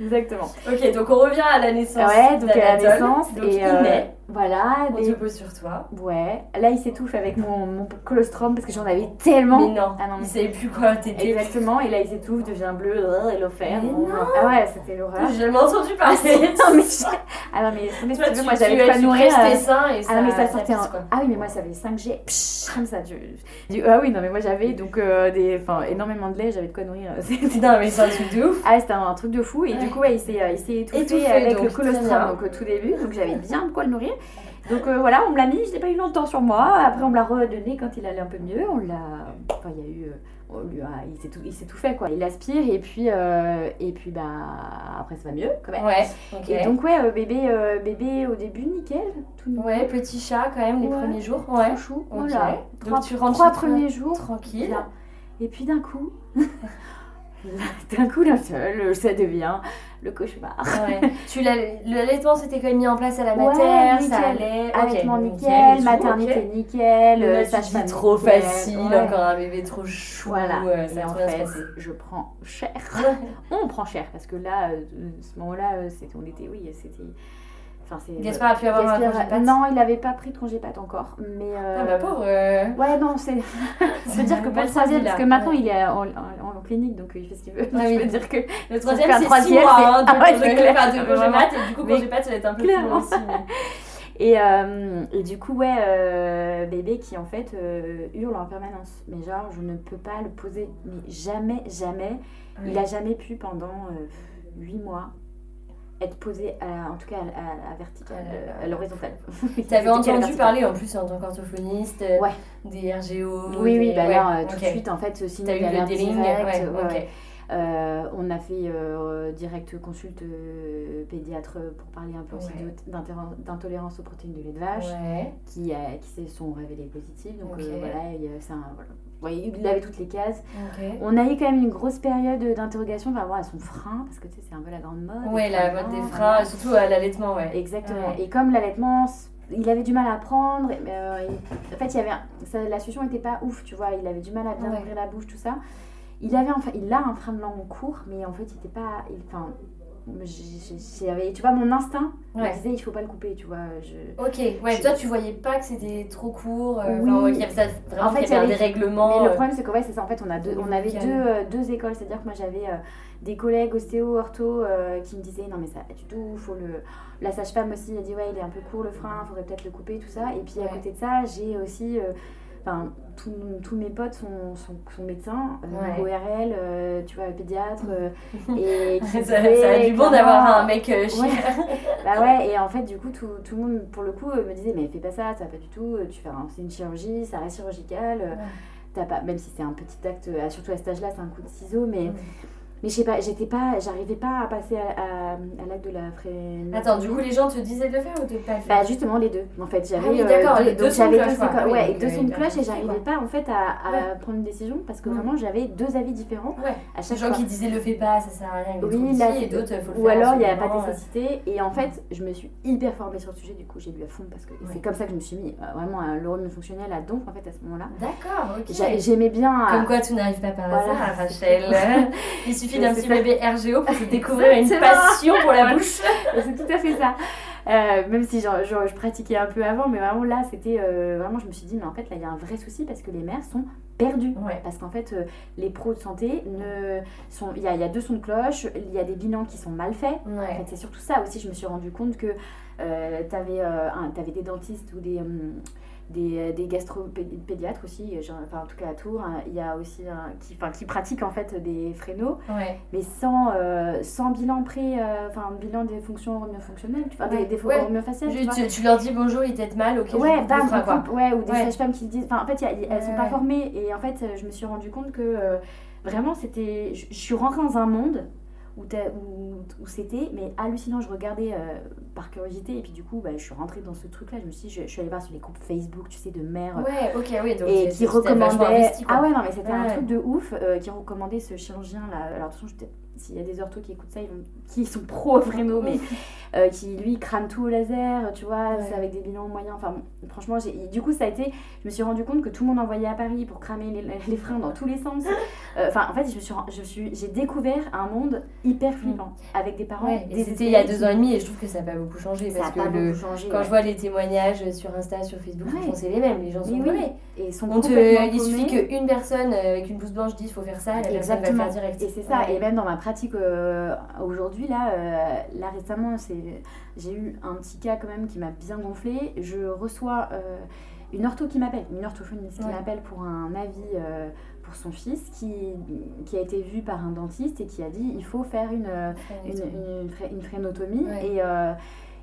exactement. Ok, donc on revient à la naissance. Ouais, donc à la naissance. Donc et il euh, voilà. on des- te pose sur toi. Ouais. Là, il s'étouffe avec mon, mon colostrum parce que j'en avais tellement. Mais non, Ah non, il mais- savait plus quoi t'étais. Exactement, et là il s'étouffe, devient bleu, euh, et l'offert. Mais Bon. Ah ouais, c'était l'horreur. J'ai jamais entendu parler. non, mais je- Ah non, mais si Toi, tu tu, moi j'avais presses tes euh, seins et ça, Ah non, mais ça sortait quoi. Ah oui, mais moi ça avait 5G, psh, comme ça. Du- Ah oui, non, mais moi j'avais donc euh, des... enfin, énormément de lait, j'avais de quoi nourrir. C'était- Non, mais c'est un truc de ouf. Ah, c'était un truc de fou, et Ouais. du coup, ouais, il s'est euh, il s'est étouffé Étouffé, avec donc, le colostrum donc, au tout début, donc j'avais bien de quoi le nourrir. Donc euh, voilà, on me l'a mis, je l'ai pas eu longtemps sur moi. Après, on me l'a redonné quand il allait un peu mieux. On l'a. Enfin, il y a eu. euh, on lui a- il s'est tout, il s'est tout fait quoi. Il aspire et puis euh, et puis bah après ça va mieux quand même. Ouais. Et donc ouais euh, bébé bébé au début nickel tout. Ouais, petit chat quand même les Ouais. premiers jours. Ouais. chou. Ok. Voilà. Donc Trois, tu rentres trois premiers jours Tranquille. Et puis d'un coup, d'un coup d'un seul, ça devient le cauchemar. Ouais. tu l'allaitement s'était quand même mis en place à la Ouais, mater, ça nickel. allait. Allaitement nickel nickel, tout, maternité ok. nickel, euh, sage-femme trop nickel, facile, ouais. encore un bébé trop chou. Voilà. euh, ça en se fait, je prends cher. Ouais. On prend cher parce que là, euh, ce moment-là, euh, c'était, on était, oui, c'était. Enfin. Gaspard a pu avoir un congé patte Non, il n'avait pas pris de congé patte encore, mais. euh, Ah bah pauvre. euh, Ouais, non, c'est. Veux dire que pour le troisième, parce que maintenant Ouais. il est en, en- clinique, donc il fait ce qu'il veut. Ah je veux dire que. Le troisième, c'est troisième, 6 mois, hein, Ah ouais, c'est clair, enfin, de congé vraiment. mat, et du coup, congé mat, ça va être un peu plus long clairement. aussi. mais- Et, euh, et du coup, ouais, euh, bébé qui en fait euh, hurle en permanence. Mais genre, je ne peux pas le poser. Mais jamais, jamais. Il a jamais pu pendant 8 mois être posé, à- en tout cas à, à- à verticale, Ah euh, à l'horizontale. T'avais Verticale, entendu parler en plus en tant qu'orthophoniste euh, Ouais. des RGO Oui, bah ouais, là, euh, tout de suite, en fait, sinon T'as eu il y avait le un dealing direct, ouais, ouais, ok. ouais. Euh, on a fait euh, direct consulte euh, pédiatre pour parler un peu aussi d'intolérance aux protéines de lait de vache, qui, qui se sont révélées positives. Donc voilà, c'est un- voilà. Il avait toutes les cases. On a eu quand même une grosse période d'interrogation par rapport à son frein, parce que tu sais, c'est un peu la grande mode. Des la mode des voilà. freins, surtout à l'allaitement, ouais. Exactement. Ouais. Et comme l'allaitement, il avait du mal à apprendre. mais, euh, il- en fait, il y avait ça- la situation n'était pas ouf, tu vois. Il avait du mal à bien Ouais. ouvrir la bouche, tout ça. Il avait enfin, il a un frein de langue court, mais en fait, il était pas. il- Enfin, j'avais, tu vois, mon instinct me Ouais. disait il faut pas le couper, tu vois. Je... Ok, ouais, Je- toi tu voyais pas que c'était trop court, euh, Oui. enfin, ouais, qu'il y avait ça, vraiment En fait, qu'il y avait il y avait- dérèglement. Mais le euh, problème, c'est que ouais, c'est ça. En fait, on, a deux, on avait deux, euh, deux écoles. C'est-à-dire que moi, j'avais euh, des collègues ostéo, ortho qui me disaient non, mais ça du tout. Faut le... La sage-femme aussi a dit ouais, il est un peu court le frein, faudrait peut-être le couper, tout ça. Et puis à côté de ça, j'ai aussi. Enfin, tous mes potes sont, sont, sont médecins, euh, Ouais. ORL, euh, tu vois, pédiatre, euh, et ça, ça a du bon d'avoir un mec euh. Ouais. Bah ouais, et en fait, du coup, tout, tout le monde, pour le coup, me disait, mais fais pas ça, ça va pas du tout, tu fais c'est une chirurgie, ça reste chirurgical, pas, même si c'est un petit acte, surtout à cet âge-là, c'est un coup de ciseau, mais. Mais je sais pas, j'étais pas, j'arrivais pas à passer à, à, à l'acte de la frénésie. Attends, du coup les gens te disaient de le faire ou de pas le faire Bah justement les deux. En fait, j'avais Ah oui, euh, d'accord, les deux sons de cloche, quoi. Oui, ouais, et deux sons de cloche et j'arrivais pas en fait à, à Ouais. prendre une décision parce que vraiment j'avais deux avis différents Ouais, à les chaque gens fois. qui disaient le fais pas, ça sert à rien, Oui, là, et d'autres faut le Ou faire. alors il n'y avait pas de nécessité. Et en fait, je me suis hyper formée sur le sujet, du coup j'ai lu à fond parce que c'est comme ça que je me suis mis euh, vraiment à l'hormone fonctionnelle à donf en fait à ce moment-là. D'accord, ok. J'a- J'aimais bien. Comme quoi tout n'arrive pas par hasard, Rachel. Suffit d'un petit ça. bébé RGO pour se découvrir une passion pour la bouche. c'est tout à fait ça. Euh, même si genre, genre, je pratiquais un peu avant, mais vraiment là, c'était euh, vraiment, je me suis dit, mais en fait, là, il y a un vrai souci parce que les mères sont perdues. Ouais. Parce qu'en fait, euh, les pros de santé, ne sont, il y a, il y a deux sons de cloche, il y a des bilans qui sont mal faits. En Ouais. fait, c'est surtout ça aussi, je me suis rendu compte que tu avais, des dentistes ou des, hum, des, des gastropédiatres aussi, genre, enfin, en tout cas à Tours, hein, il y a aussi un, qui, enfin, qui pratiquent en fait des Ouais. mais sans, euh, sans bilan pré, euh, enfin bilan des fonctions hormofonctionnelles, tu vois, Ouais, des, des ouais. hormofaciales, tu leur dis bonjour, ils t'aident mal, ok. Ouais, bam, quoi. ouais, ou des sages-femmes qui disent. Enfin, en fait, y a- elles sont pas formées. Et en fait, euh, je me suis rendu compte que euh, vraiment, c'était. Je suis rentrée dans un monde où, où, où c'était mais hallucinant. Je regardais euh, par curiosité. Et puis, du coup, bah, je suis rentrée dans ce truc-là. Je me suis dit, je, je suis allée voir sur les groupes Facebook, tu sais, de mères. Ouais, ok, oui. Donc, et qui investi, quoi. ah ouais, non, mais c'était un truc de ouf. euh, qui recommandait ce chirurgien là. Alors, attention, je peut-être- s'il y a des orthos qui écoutent ça, ils vont- qui sont pro fréno, mais euh, qui lui crame tout au laser, tu vois, Ouais. c'est avec des bilans moyens. Enfin, bon, franchement, du coup, ça a été. Je me suis rendu compte que tout le monde envoyait à Paris pour cramer les, les freins dans tous les sens. Euh, Enfin, en fait, je me suis, je suis, j'ai découvert un monde hyper flippant avec des parents. Ouais, c'était il y a deux ans et demi, et je trouve que ça n'a pas beaucoup changé. Ça parce que le, beaucoup changé. quand ouais. je vois les témoignages sur Insta, sur Facebook, Ouais. c'est les mêmes. Les gens sont Oui. Et ils sont On te, complètement il suffit qu'une personne euh, avec une blouse blanche dise faut faire ça, et la personne va le Exactement. faire direct. Et c'est ça. Ouais. Et même dans ma pratique euh, aujourd'hui, là, euh, là récemment, c'est, j'ai eu un petit cas quand même qui m'a bien gonflé. Je reçois euh, une ortho qui m'appelle, une orthophoniste qui m'appelle pour un avis pour son fils qui, qui a été vu par un dentiste et qui a dit il faut faire une, une, une, une frénotomie. Ouais. Et, euh,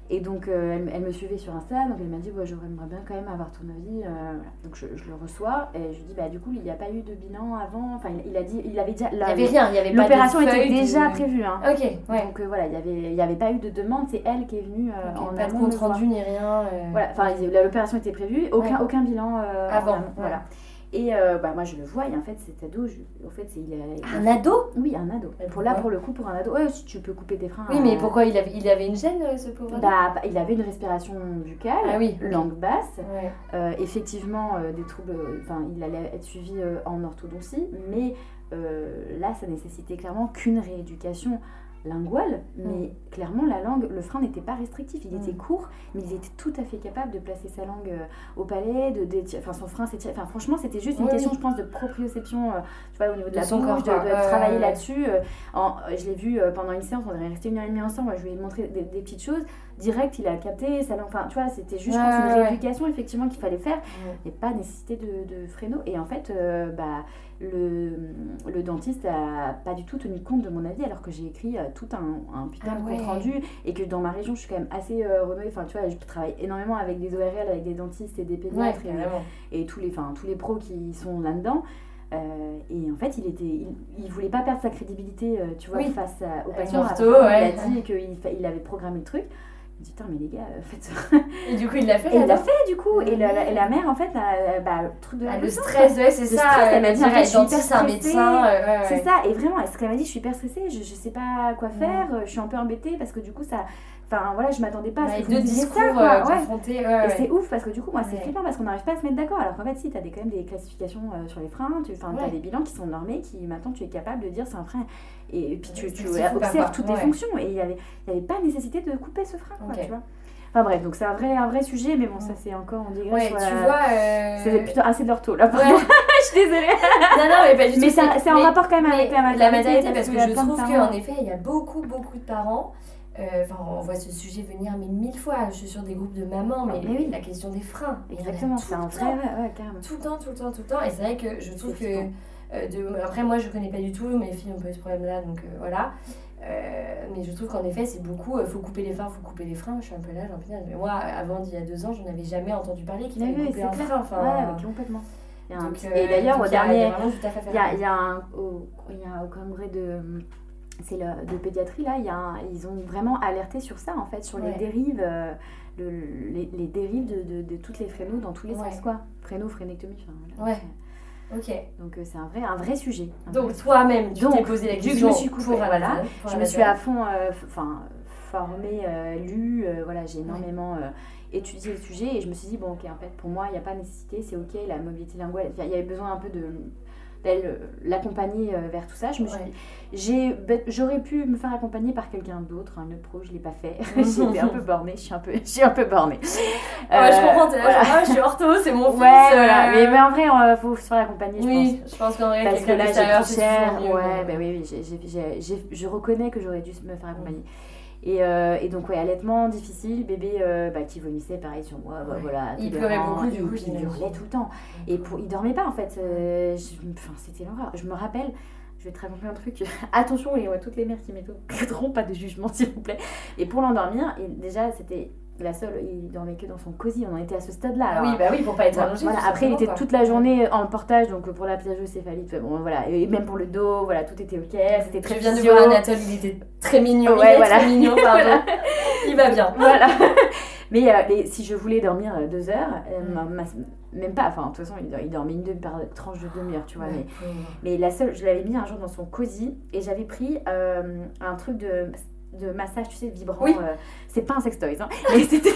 Et donc, euh, elle, elle me suivait sur Insta, donc elle m'a dit, ouais, j'aimerais bien quand même avoir ton avis. euh, voilà. Donc, je, je le reçois et je lui dis, bah, du coup, il n'y a pas eu de bilan avant. Enfin, il, il a dit, il avait déjà. Il n'y avait rien, il n'y avait pas L'opération était déjà prévue. Hein. Ok, ouais. Donc, euh, voilà, il n'y avait, il y avait pas eu de demande, c'est elle qui est venue euh, Ok, en pas de compte rendu ni rien. Voilà, enfin, l'opération était prévue, aucun, Ouais. aucun bilan Avant. Voilà. Et euh, bah, moi, je le vois, et en fait, cet ado, je, en fait, c'est, il a. Un ado? Oui, un ado. Pour là, pour le coup, pour un ado, ouais, si tu peux couper tes freins. Oui, mais euh, pourquoi il avait, il avait une gêne, euh, ce pauvre ado? Bah, bah, il avait une respiration buccale, Ah oui, langue basse, Ouais. euh, effectivement des troubles, enfin il allait être suivi en orthodontie, mais là ça nécessitait clairement qu'une rééducation linguale, mais clairement la langue, le frein n'était pas restrictif, il était Mm. court, mais il était tout à fait capable de placer sa langue euh, au palais, de, enfin son frein s'étirait, enfin franchement c'était juste une Oui, question je pense de proprioception, euh, tu vois au niveau de, De la bouche, de, travailler là-dessus. euh, en- je l'ai vu pendant une séance, on est resté une heure et demie ensemble, je lui ai montré des, des petites choses, direct il a capté, langue, enfin tu vois c'était juste pense, une rééducation effectivement qu'il fallait faire et pas nécessité de, de fréno. Et en fait, euh, bah, le, le dentiste a pas du tout tenu compte de mon avis alors que j'ai écrit euh, tout un, un putain Ah de ouais. compte rendu et que dans ma région je suis quand même assez euh, renommée. Enfin, tu vois, je travaille énormément avec des ORL, avec des dentistes et des pédiatres et- tous, les, enfin, tous les pros qui sont là-dedans. Euh, et en fait, il était, il, il voulait pas perdre sa crédibilité, tu vois, Oui. face à- au Avec patient. l'ortho, Après, ouais. Il a dit qu'il il avait programmé le truc. Il me dit, putain, mais les gars, euh, faites Et du coup, il l'a fait et il l'a fait du coup. Et la, et la mère, en fait, bah, le truc de Ah, la le leçon, stress, ouais, c'est Le ça. stress, elle m'a dit, je suis hyper stressée. médecin. euh, ouais, C'est ouais. ça, et vraiment, ce qu'elle m'a dit, je suis hyper stressée, je, je sais pas quoi faire, euh, je suis un peu embêtée parce que du coup, ça. Enfin voilà, je m'attendais pas à ce que deux discours ça, quoi. euh, Ouais. confrontés. ouais, Et c'est ouf parce que du coup, moi, c'est flippant parce qu'on n'arrive pas à se mettre d'accord. Alors qu'en fait, si, tu as des, quand même des classifications euh, sur les freins, tu as des bilans qui sont normés, qui maintenant tu es capable de dire c'est un frein. Et, et puis tu, observes toutes les fonctions et il n'y avait, y avait pas nécessité de couper ce frein, quoi, tu vois. Enfin bref, donc c'est un vrai, un vrai sujet, mais bon, ça c'est encore, on dirait. Ouais, tu vois. euh, C'est plutôt assez de l'ortho là, Ouais. je suis désolée. non, non, mais pas du tout. Mais ça- c'est en rapport quand même avec la maternité. La maternité, parce que a je trouve qu'en effet, il y a beaucoup, beaucoup de parents. Euh, Enfin, on voit ce sujet venir mais mille fois. Je suis sur des groupes de mamans, mais, Mais oui. la question des freins. il Exactement, c'est un vrai, temps. ouais, ouais, carrément. Tout le temps, tout le temps, tout le temps. Et c'est vrai que je trouve que. euh, de... Après, moi, je connais pas du tout. Mes filles ont pas eu ce problème-là, donc euh, voilà. Mais je trouve qu'en effet, c'est beaucoup. euh, faut couper les freins, faut couper les freins. Je suis un peu là, de dire. Mais moi, avant d'il y a deux ans, je n'avais jamais entendu parler qu'il fallait oui, couper un clair. frein. Enfin, Ouais, complètement. Il donc, Et d'ailleurs, au il il dernier, il y a, il y a un, au, il y a au congrès de, c'est de pédiatrie là, y a un- ils ont vraiment alerté sur ça en fait, sur les dérives, euh, le- les, les dérives de, de, de toutes les frénos dans tous les Ouais. sens quoi, fréno, frénectomie, enfin. Ouais. Ok. Donc euh, c'est un vrai, un vrai sujet. un Donc toi-même, tu t'es posé la vu que je question me suis coupée, pour voilà, Amazon, pour je me suis à fond, euh, enfin formée, lu, euh, voilà, j'ai énormément étudié le sujet et je me suis dit bon ok en fait pour moi il n'y a pas nécessité, c'est ok la mobilité linguale, il y avait besoin un peu de l'accompagner euh, vers tout ça. Je me suis, j'ai, ben, j'aurais pu me faire accompagner par quelqu'un d'autre, un autre pro, je l'ai pas fait. j'ai été un peu bornée, je suis un peu, je suis un peu bornée. Ouais, je Euh, comprends, t'es là, voilà. genre, ah, je suis ortho, c'est mon fils. Ouais, voilà. euh, Mais, mais en vrai, il faut se faire accompagner, je pense. oui, je pense qu'en vrai, Parce que là, j'ai cher. Ouais, bah oui, oui, j'ai- je reconnais que j'aurais dû me faire accompagner. Et, euh, et donc, ouais, allaitement difficile, bébé euh, bah, qui vomissait pareil sur moi, bah, Ouais. voilà. Il pleurait beaucoup, du coup, Il hurlait tout le temps. Et pour, il dormait pas en fait. euh, enfin, c'était l'horreur. Je me rappelle, je vais te raconter un truc. Attention, et ouais, toutes les mères qui m'écouteront, pas de jugement s'il vous plaît. Et pour l'endormir, déjà, c'était la seule, il dormait que dans son cosy. On en était à ce stade-là. Ah oui, bah oui, pour pas être allongé. voilà. Après, il était quoi. toute la journée en portage, donc pour la piageocéphalite, bon voilà, et même pour le dos, voilà, tout était ok, c'était très Je viens de voir Anatole, il était très mignon. Ouais, il est voilà. très mignon, pardon. il va bien. Voilà. Mais euh, les- si je voulais dormir euh, deux heures, euh, Mm. ma- même pas, enfin, de toute façon, il, dor- il dormait une demi par tranche de demi-heure, tu vois. Mais, mais la seule, je l'avais mis un jour dans son cosy et j'avais pris euh, un truc de, de massage, tu sais, vibrant. Oui. euh, c'est pas un sextoys, hein, mais c'était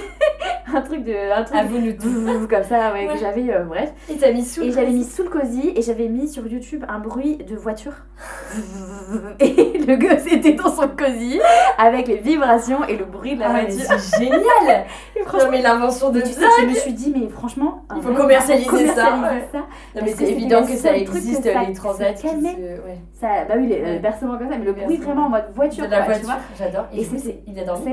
un truc de. Un truc À vous nous comme ça, ouais, Ouais. que j'avais, euh, bref. Et t'as mis sous. Et j'avais mis sous le cosy et j'avais mis sur YouTube un bruit de voiture. Et le gosse était dans son cosy avec les vibrations et le bruit de la Ah, voiture. c'est génial! Non, mais l'invention de mais tu sais, je me suis dit, mais franchement, Il faut vrai- commercialiser ça, commercialiser ouais. ça. Non, mais c'est évident que ça truc que existe, ça- les transats se. Ouais. Ça, bah oui, les Ouais. le bercement comme ça, mais le bruit vraiment en mode voiture. De la voiture, j'adore. Et, c'est-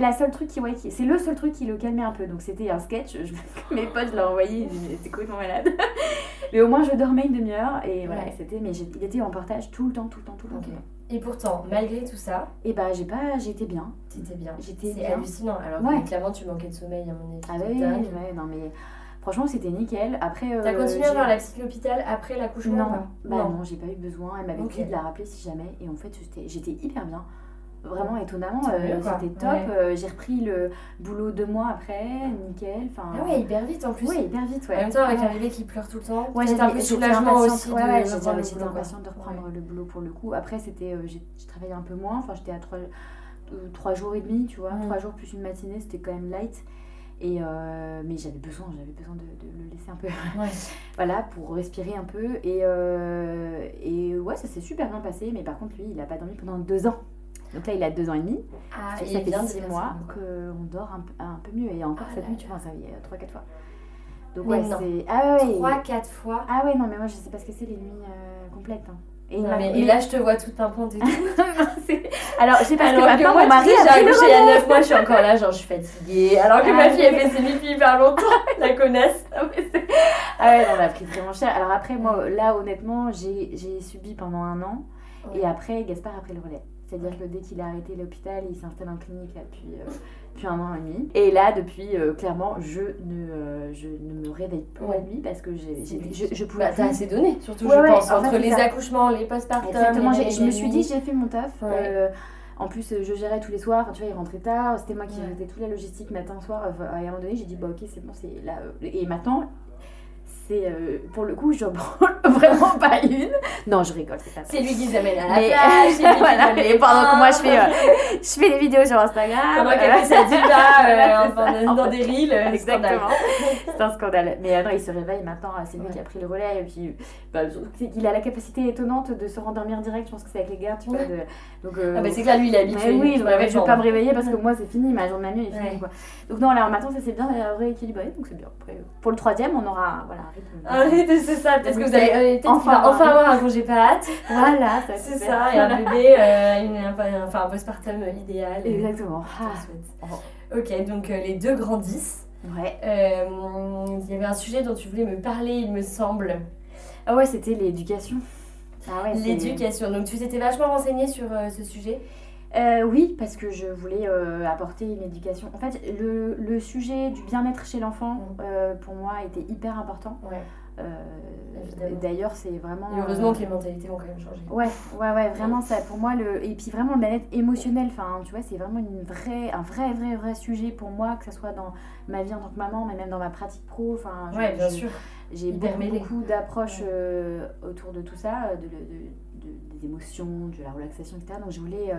la seule truc qui- c'est le seul truc qui le calmait un peu. Donc c'était un sketch. Je, mes potes, je l'ai envoyé. ils C'était complètement malade. mais au moins je dormais une demi-heure et voilà, Ouais. c'était. Mais il était en portage tout le temps, tout le temps, tout le temps. Et pourtant, malgré tout ça, Et bah, j'ai pas, j'étais bien. t'étais bien. J'étais C'est hallucinant. Alors Ouais. clairement, tu manquais de sommeil à mon avis. Ah c'est ouais, non mais franchement, c'était nickel. Après. T'as euh, continué à voir la psy de l'hôpital après l'accouchement ou Non, bah non, j'ai pas eu besoin. Elle m'avait Ok. dit de la rappeler si jamais. Et en fait, j'étais hyper bien. Vraiment étonnamment, euh, c'était top. Ouais. Euh, j'ai repris le boulot deux mois après, nickel. Enfin, Ah ouais, hyper vite en plus. ouais, hyper vite, ouais. En même temps, avec un bébé qui pleure tout le temps, Ouais, j'étais un peu soulagement aussi Ouais, ouais, j'étais impatiente de reprendre Ouais. le boulot pour le coup. Après, c'était, euh, j'ai travaillé un peu moins. Enfin, j'étais à trois, trois jours et demi, tu vois. Mm. Trois jours plus une matinée, c'était quand même light. Et euh, mais j'avais besoin, j'avais besoin de, de le laisser un peu, Ouais. voilà, pour respirer un peu. Et, euh, et ouais, ça s'est super bien passé. Mais par contre, lui, il a pas dormi pendant deux ans. Donc là, il a deux ans et demi. Ah, ça fait six mois qu'on dort un, peu- un peu mieux. Et encore Ah cette là nuit, tu vois, ça y est, trois, quatre fois. Donc Mais ouais, c'est... Ah ouais, Trois, quatre fois. ah ouais, non, mais moi je sais pas ce que c'est les nuits euh, complètes. hein. Et, Non, ma- mais- mais- Et là, je te vois toute pimpante et tout. Alors, je sais pas Alors que que moi, mon mari j'ai accouché il y a relais. 9 mois, je suis encore là, genre je suis fatiguée. Alors que Ah, ma fille, elle fait ses nuits hyper longtemps, la connasse. Ah ouais, non, on a pris vraiment cher. Alors après, moi, là, honnêtement, j'ai j'ai subi pendant un an. Ouais. Et après, Gaspard a pris le relais. C'est-à-dire que dès qu'il a arrêté l'hôpital, il s'installe en clinique là, depuis, euh, depuis un an et demi. Et là, depuis, euh, clairement, je ne, euh, je ne me réveille plus Ouais. la nuit parce que j'ai- je, je pouvais Bah, t'as assez donné, surtout, Ouais, je pense, en entre les ça. accouchements, les postpartum. Exactement, les- je les me suis dit, j'ai fait mon taf. En plus, je gérais tous les soirs. Enfin, tu vois, il rentrait tard. C'était moi qui faisais toute la logistique matin, soir. Enfin, à un moment donné, j'ai dit, bah ok, c'est bon, c'est là. Et maintenant, c'est euh, pour le coup, je branle vraiment pas une. Non, je rigole, c'est pas ça. C'est lui qui les amène à la Mais- plage, c'est lui Voilà, les pendant que moi, je fais, euh, je fais des vidéos sur Instagram. Pendant qu'elle euh, fait sa diva euh, dans, des reels, euh, Exactement. C'est un scandale. Mais euh, non, il se réveille maintenant, euh, c'est lui Ouais. qui a pris le relais. Et puis, bah, qu'il a la capacité étonnante de se rendormir direct. Je pense que c'est avec les gardes, tu vois. De- Donc, euh, Ah bah c'est que là, lui, il est mais habitué. oui, je je vais pas me réveiller parce que moi c'est fini, ma journée de nuit est finie quoi. Donc non, alors maintenant ça s'est bien euh, rééquilibré, donc c'est bien. Après, euh, pour le troisième, on aura voilà, c'est ça, peut-être que vous allez euh, enfin enfin avoir un congé pâte. Voilà, C'est ça, et un bébé, euh, une, un, enfin un postpartum idéal. Exactement. Ah, souhaite. Ok, donc euh, les deux grandissent. ouais. Il y avait un sujet dont tu voulais me parler, il me semble. Ah ouais, c'était l'éducation. Ah ouais, L'éducation. Donc tu t'étais vachement renseignée sur euh, ce sujet? Euh, oui, parce que je voulais euh, apporter une éducation. En fait, le, le sujet du bien-être chez l'enfant, Mm. euh, pour moi, était hyper important. Ouais. D'ailleurs, c'est vraiment. Et heureusement que les mentalités ont quand même changé. Ouais, ouais, ouais, vraiment ça pour moi le et puis vraiment le bien-être émotionnel, enfin tu vois, c'est vraiment une vraie un vrai vrai vrai sujet pour moi que ce soit dans ma vie en tant que maman, mais même dans ma pratique pro, enfin Ouais, bien sûr. J'ai beaucoup, d'approches Ouais. autour de tout ça, de, de- de- des émotions, de la relaxation, etc. Donc je voulais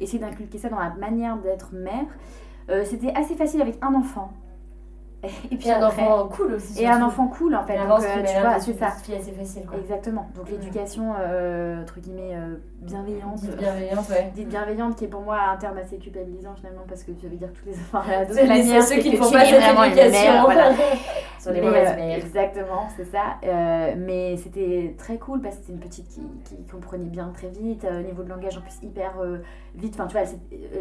essayer d'inculquer ça dans la manière d'être mère. Euh, C'était assez facile avec un enfant. Et puis Et un après- enfant cool aussi. et un enfant cool en fait. Donc, euh, tu vois, c'est ça. assez facile. Quoi. Exactement. Donc l'éducation, euh, entre guillemets, euh, bienveillante. Dite bienveillante, ouais. Dite bienveillante, qui est pour moi un terme assez culpabilisant finalement, parce que ça veut dire tous les enfants à les- c'est ceux qui ne font pas cette éducation. voilà. Sur les mauvaises euh, mères. Exactement, c'est ça. Mais c'était très cool parce que c'était une petite qui, qui comprenait bien très vite. au niveau de langage, en plus, hyper vite. Enfin, tu vois, elle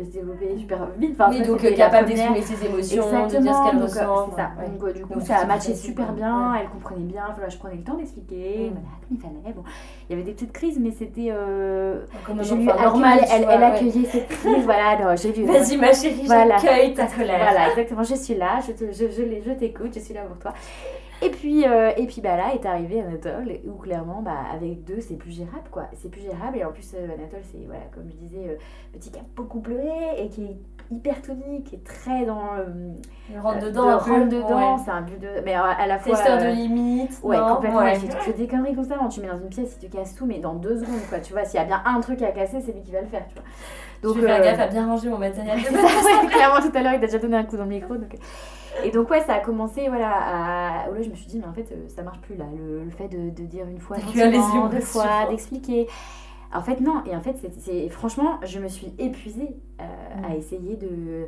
s'est développée super vite. Enfin, Oui, donc la capable d'exprimer ses émotions, de dire ce qu'elle ressent. C'est ça. ouais. Donc, euh, du coup, Donc, ça matché facile, super bien. Ouais. Elle comprenait bien. Voilà, je prenais le temps d'expliquer. Mm. Voilà, comme il fallait. Bon, il y avait des petites crises, mais c'était. euh, Comme je un lui enfant normal, elle, vois, elle accueillait cette crise. voilà, non, j'ai vu. Vas-y ma chérie, Voilà. j'accueille ta colère. Voilà, exactement. Je suis là, je, te- je, je, je t'écoute, je suis là pour toi. Et puis, euh, et puis bah là est arrivé Anatole, où clairement, bah, avec deux, c'est plus gérable, quoi. C'est plus gérable. Et en plus, euh, Anatole, c'est, voilà, comme je disais, euh, petit qui a beaucoup pleuré et qui hyper tonique, est très dans. euh, Il rentre euh, dedans de rentre dedans, ouais. c'est un but de. Mais à à la fois. Testeur de euh, limites. Ouais, non complètement. Ouais. Il fait des conneries constamment. Tu mets dans une pièce, il te casse tout, mais dans deux secondes, quoi. Tu vois, s'il y a bien un truc à casser, c'est lui qui va le faire, tu vois. Donc, je vais faire euh, gaffe à bien ranger mon matériel de ça, ouais, clairement tout à l'heure il t'a déjà donné un coup dans le micro donc... et donc ouais ça a commencé voilà à... là je me suis dit mais en fait euh, ça marche plus là le, le fait de, de dire une fois deux fois d'expliquer en fait non et en fait c'est, franchement je me suis épuisée euh, Mm. à essayer de,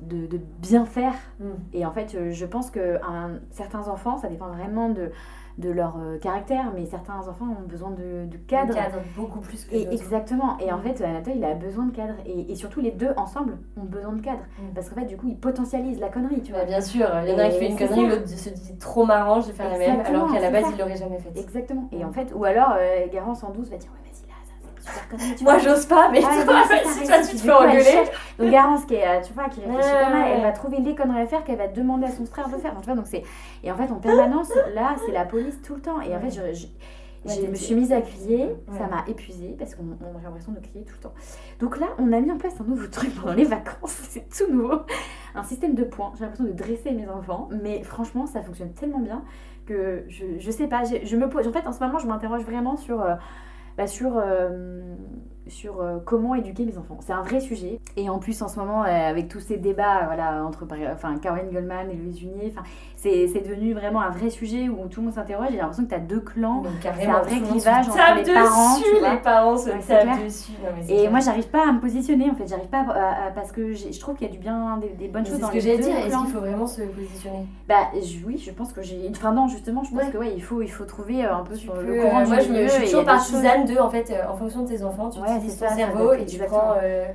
de, de bien faire Mm. et en fait euh, je pense que un- certains enfants ça dépend vraiment de, de leur euh, caractère mais certains enfants ont besoin de, de cadre cadre beaucoup plus que et exactement. Et en Mm. fait, Anatole, il a besoin de cadre. Et, et surtout, les deux ensemble ont besoin de cadre. Parce qu'en fait, du coup, ils potentialisent la connerie, tu vois. Ouais, bien sûr, il y en a un qui fait une connerie, l'autre se dit trop marrant, je vais faire la même, alors qu'à la base ça. il l'aurait jamais fait. Exactement. Et en fait, ou alors, euh, Garance en douce va dire Ouais, vas-y, super Moi, j'ose pas, mais Ah, toi, ça, si toi, tu te fais engueuler. Donc Garance qui est, euh, tu vois, qui réfléchit pas mal, elle va trouver les conneries à faire qu'elle va demander à son frère de faire. Donc, tu vois, donc c'est et en fait en permanence là c'est la police tout le temps et en fait je, je- Ouais, je t'es- me suis mise à crier, Ouais. ça m'a épuisée parce qu'on on a l'impression de crier tout le temps. Donc là, on a mis en place un nouveau truc pendant les vacances, c'est tout nouveau, un système de points. J'ai l'impression de dresser mes enfants, mais franchement, ça fonctionne tellement bien que je, je sais pas, je, je me pose. En fait, en ce moment, je m'interroge vraiment sur euh, bah, sur euh, euh, comment éduquer mes enfants. C'est un vrai sujet. Et en plus, en ce moment, euh, avec tous ces débats, voilà, entre enfin Caroline Goldman et Louise Junier, c'est c'est devenu vraiment un vrai sujet où tout le monde s'interroge. J'ai l'impression que tu as deux clans. Donc, C'est un vrai clivage entre les dessus, parents, tu vois. les parents se Ouais, tapent dessus. Non, mais c'est Et clair. moi, j'arrive pas à me positionner en fait. J'arrive pas à, à- à- parce que je trouve qu'il y a du bien, des, des bonnes Mais choses dans ce que les j'allais deux dire, est-ce qu'il faut vraiment se positionner? Bah je- oui, je pense que j'ai. Enfin non, justement, je pense Ouais. que ouais, il faut, il faut trouver euh, un peu Tu sur peux, le courant euh, du moi, je, me, milieu je et suis toujours partisane de, en fait, euh, en fonction de tes enfants, tu utilises c'est ton cerveau et tu prends euh,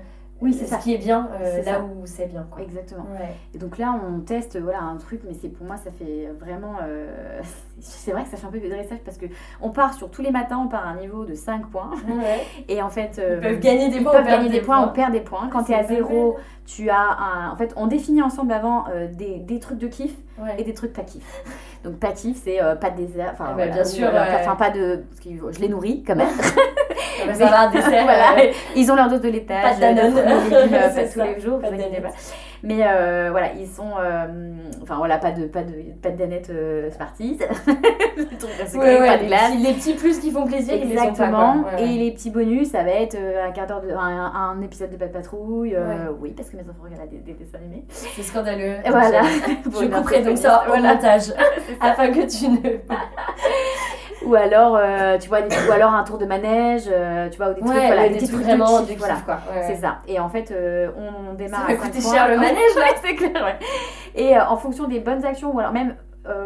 Oui, c'est ce ça. qui est bien euh, C'est là ça. où c'est bien. Quoi. Exactement. Ouais. Et donc là, on teste voilà un truc, mais c'est pour moi, ça fait vraiment. euh, c'est vrai que ça fait un peu de dressage parce que on part sur tous les matins, on part à un niveau de 5 points. Ouais. Et en fait, euh, Ils peuvent gagner des ils points, peuvent gagner des des points, points. on perd des points. Quand tu es à zéro, tu as un. En fait, on définit ensemble avant euh, des, des trucs de kiff Ouais. et des trucs pas kiff. Donc pas kiff, c'est euh, pas de désert, enfin Ah bah, voilà, bien sûr, enfin pas de, parce que je les nourris quand même. Ça va faire un dessert. voilà, euh, ils ont leur dose de laitage, Pas de Danone. et légumes, euh, pas tous ça, les jours, pas vous de inquiétez Danette. pas. Mais euh, voilà, ils sont, euh, enfin voilà, pas de pas de pas de Danette euh, Smarties, Ouais, pas de les, glace. petits, les petits plus qui font plaisir, ils les. Exactement. Ouais, Et les petits bonus, ça va être euh, un quart d'heure de, un, un épisode de Pat Patrouille. euh, Oui, parce que mes enfants regardent des, des dessins animés. C'est scandaleux. Voilà. Je couperai donc ça au Voilà. montage afin que tu ne. Ou alors, euh, tu vois, ou alors un tour de manège, euh, tu vois, ou des trucs, Ouais, voilà, des, trucs vraiment voilà. quoi. Ouais, C'est ça. Et en fait, euh, on démarre Ça à coûter cher le manège. Ouais, c'est clair, ouais. Et en fonction des bonnes actions, ou alors même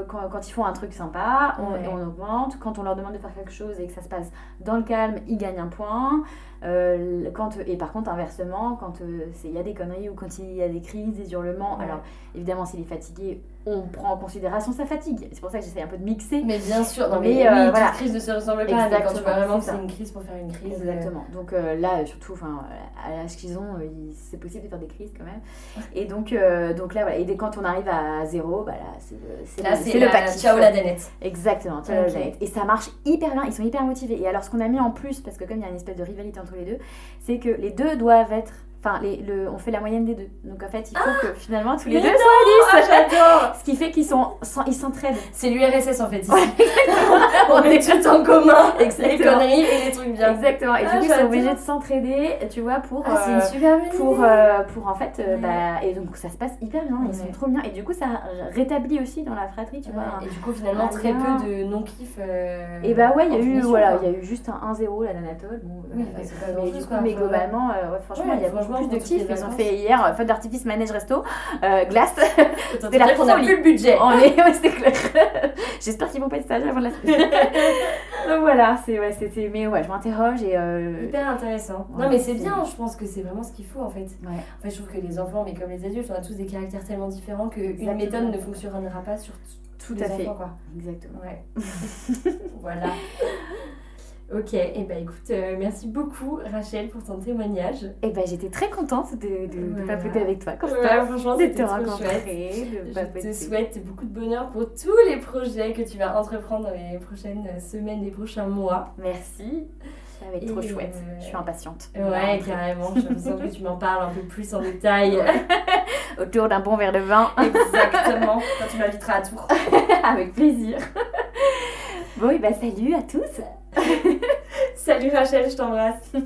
quand, quand ils font un truc sympa, on, augmente. Quand on leur demande de faire quelque chose et que ça se passe dans le calme, ils gagnent un point. Quand, et par contre, inversement, quand il y a des conneries ou quand il y a des crises, des hurlements, alors évidemment, s'il est fatigué, on prend en considération sa fatigue. C'est pour ça que j'essaie un peu de mixer. Mais bien sûr, non, Mais, mais, euh, oui, voilà. toute crise ne se ressemble pas. Quand tu Exactement, vois vraiment que c'est une crise pour faire une crise. euh, Exactement. Donc euh, là, surtout, enfin, à l'âge qu'ils ont, c'est possible de faire des crises quand même. Et donc, donc là, voilà. Et dès, quand on arrive à zéro, bah là, c'est Là, c'est le paquis. ciao la danette. Exactement. ciao la danette. Et ça marche hyper bien. Ils sont hyper motivés. Et alors, ce qu'on a mis en plus, parce que comme il y a une espèce de rivalité entre les deux, c'est que les deux doivent être. Enfin, les, le, on fait la moyenne des deux. Donc en fait, il faut que finalement tous les deux non, soient Ah, 10. j'adore Ce qui fait qu'ils sont, ils s'entraident. C'est l'URSS en fait ici. On met tout en commun. Les Exactement. conneries et les trucs bien. Exactement. Et Ah, du coup, ils sont obligés de s'entraider, tu vois, pour. Ah, c'est euh, une super pour, euh, pour en fait, euh, Ouais. bah, et donc ça se passe hyper bien, ils sont trop bien, et du coup ça rétablit aussi dans la fratrie, tu vois. Et du coup, finalement, très peu de non-kiff. euh, Et bah ouais, il y a eu, voilà, il y a eu juste un 1-0 là d'Anatole, bon, c'est mais globalement, franchement, il y a plus de les kiff, ils ont fait hier euh, feu d'artifice, manège, resto, euh, glace, C'était la qu'on a folie. plus le budget. on est, ouais, c'est clair. J'espère qu'ils vont pas être stagiaires avant la semaine. donc voilà, c'est, ouais, c'était, mais ouais, je m'interroge et... euh, Hyper intéressant. Ouais, non, mais c'est bien, je pense que c'est vraiment ce qu'il faut en fait. ouais. En fait, je trouve que les enfants, mais comme les adultes, on a tous des caractères tellement différents qu'une méthode ne fonctionnera pas sur Tout les à fait. enfants, quoi. Exactement. Ouais. voilà. Ok, et bah écoute, euh, merci beaucoup Rachel pour ton témoignage. Et ben j'étais très contente de, de, de Voilà. papoter avec toi comme Ouais, ça. franchement, de c'était te trop rencontrer, Je te souhaite beaucoup de bonheur pour tous les projets que tu vas entreprendre dans les prochaines semaines, les prochains mois. Merci. Ça va être trop Et, chouette. euh, Je suis impatiente. Ouais, carrément. J'ai l'impression que tu m'en parles un peu plus en détail. Autour d'un bon verre de vin. Exactement. Quand tu m'inviteras à Tours. Avec plaisir. Bon, et bah salut à tous. Salut Rachel, je t'embrasse.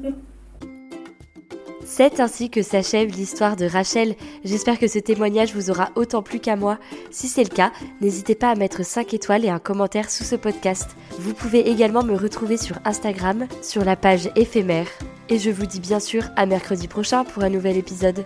C'est ainsi que s'achève l'histoire de Rachel. J'espère que ce témoignage vous aura autant plu qu'à moi. Si c'est le cas, n'hésitez pas à mettre 5 étoiles et un commentaire sous ce podcast. Vous pouvez également me retrouver sur Instagram, sur la page éphémère. Et je vous dis bien sûr à mercredi prochain pour un nouvel épisode.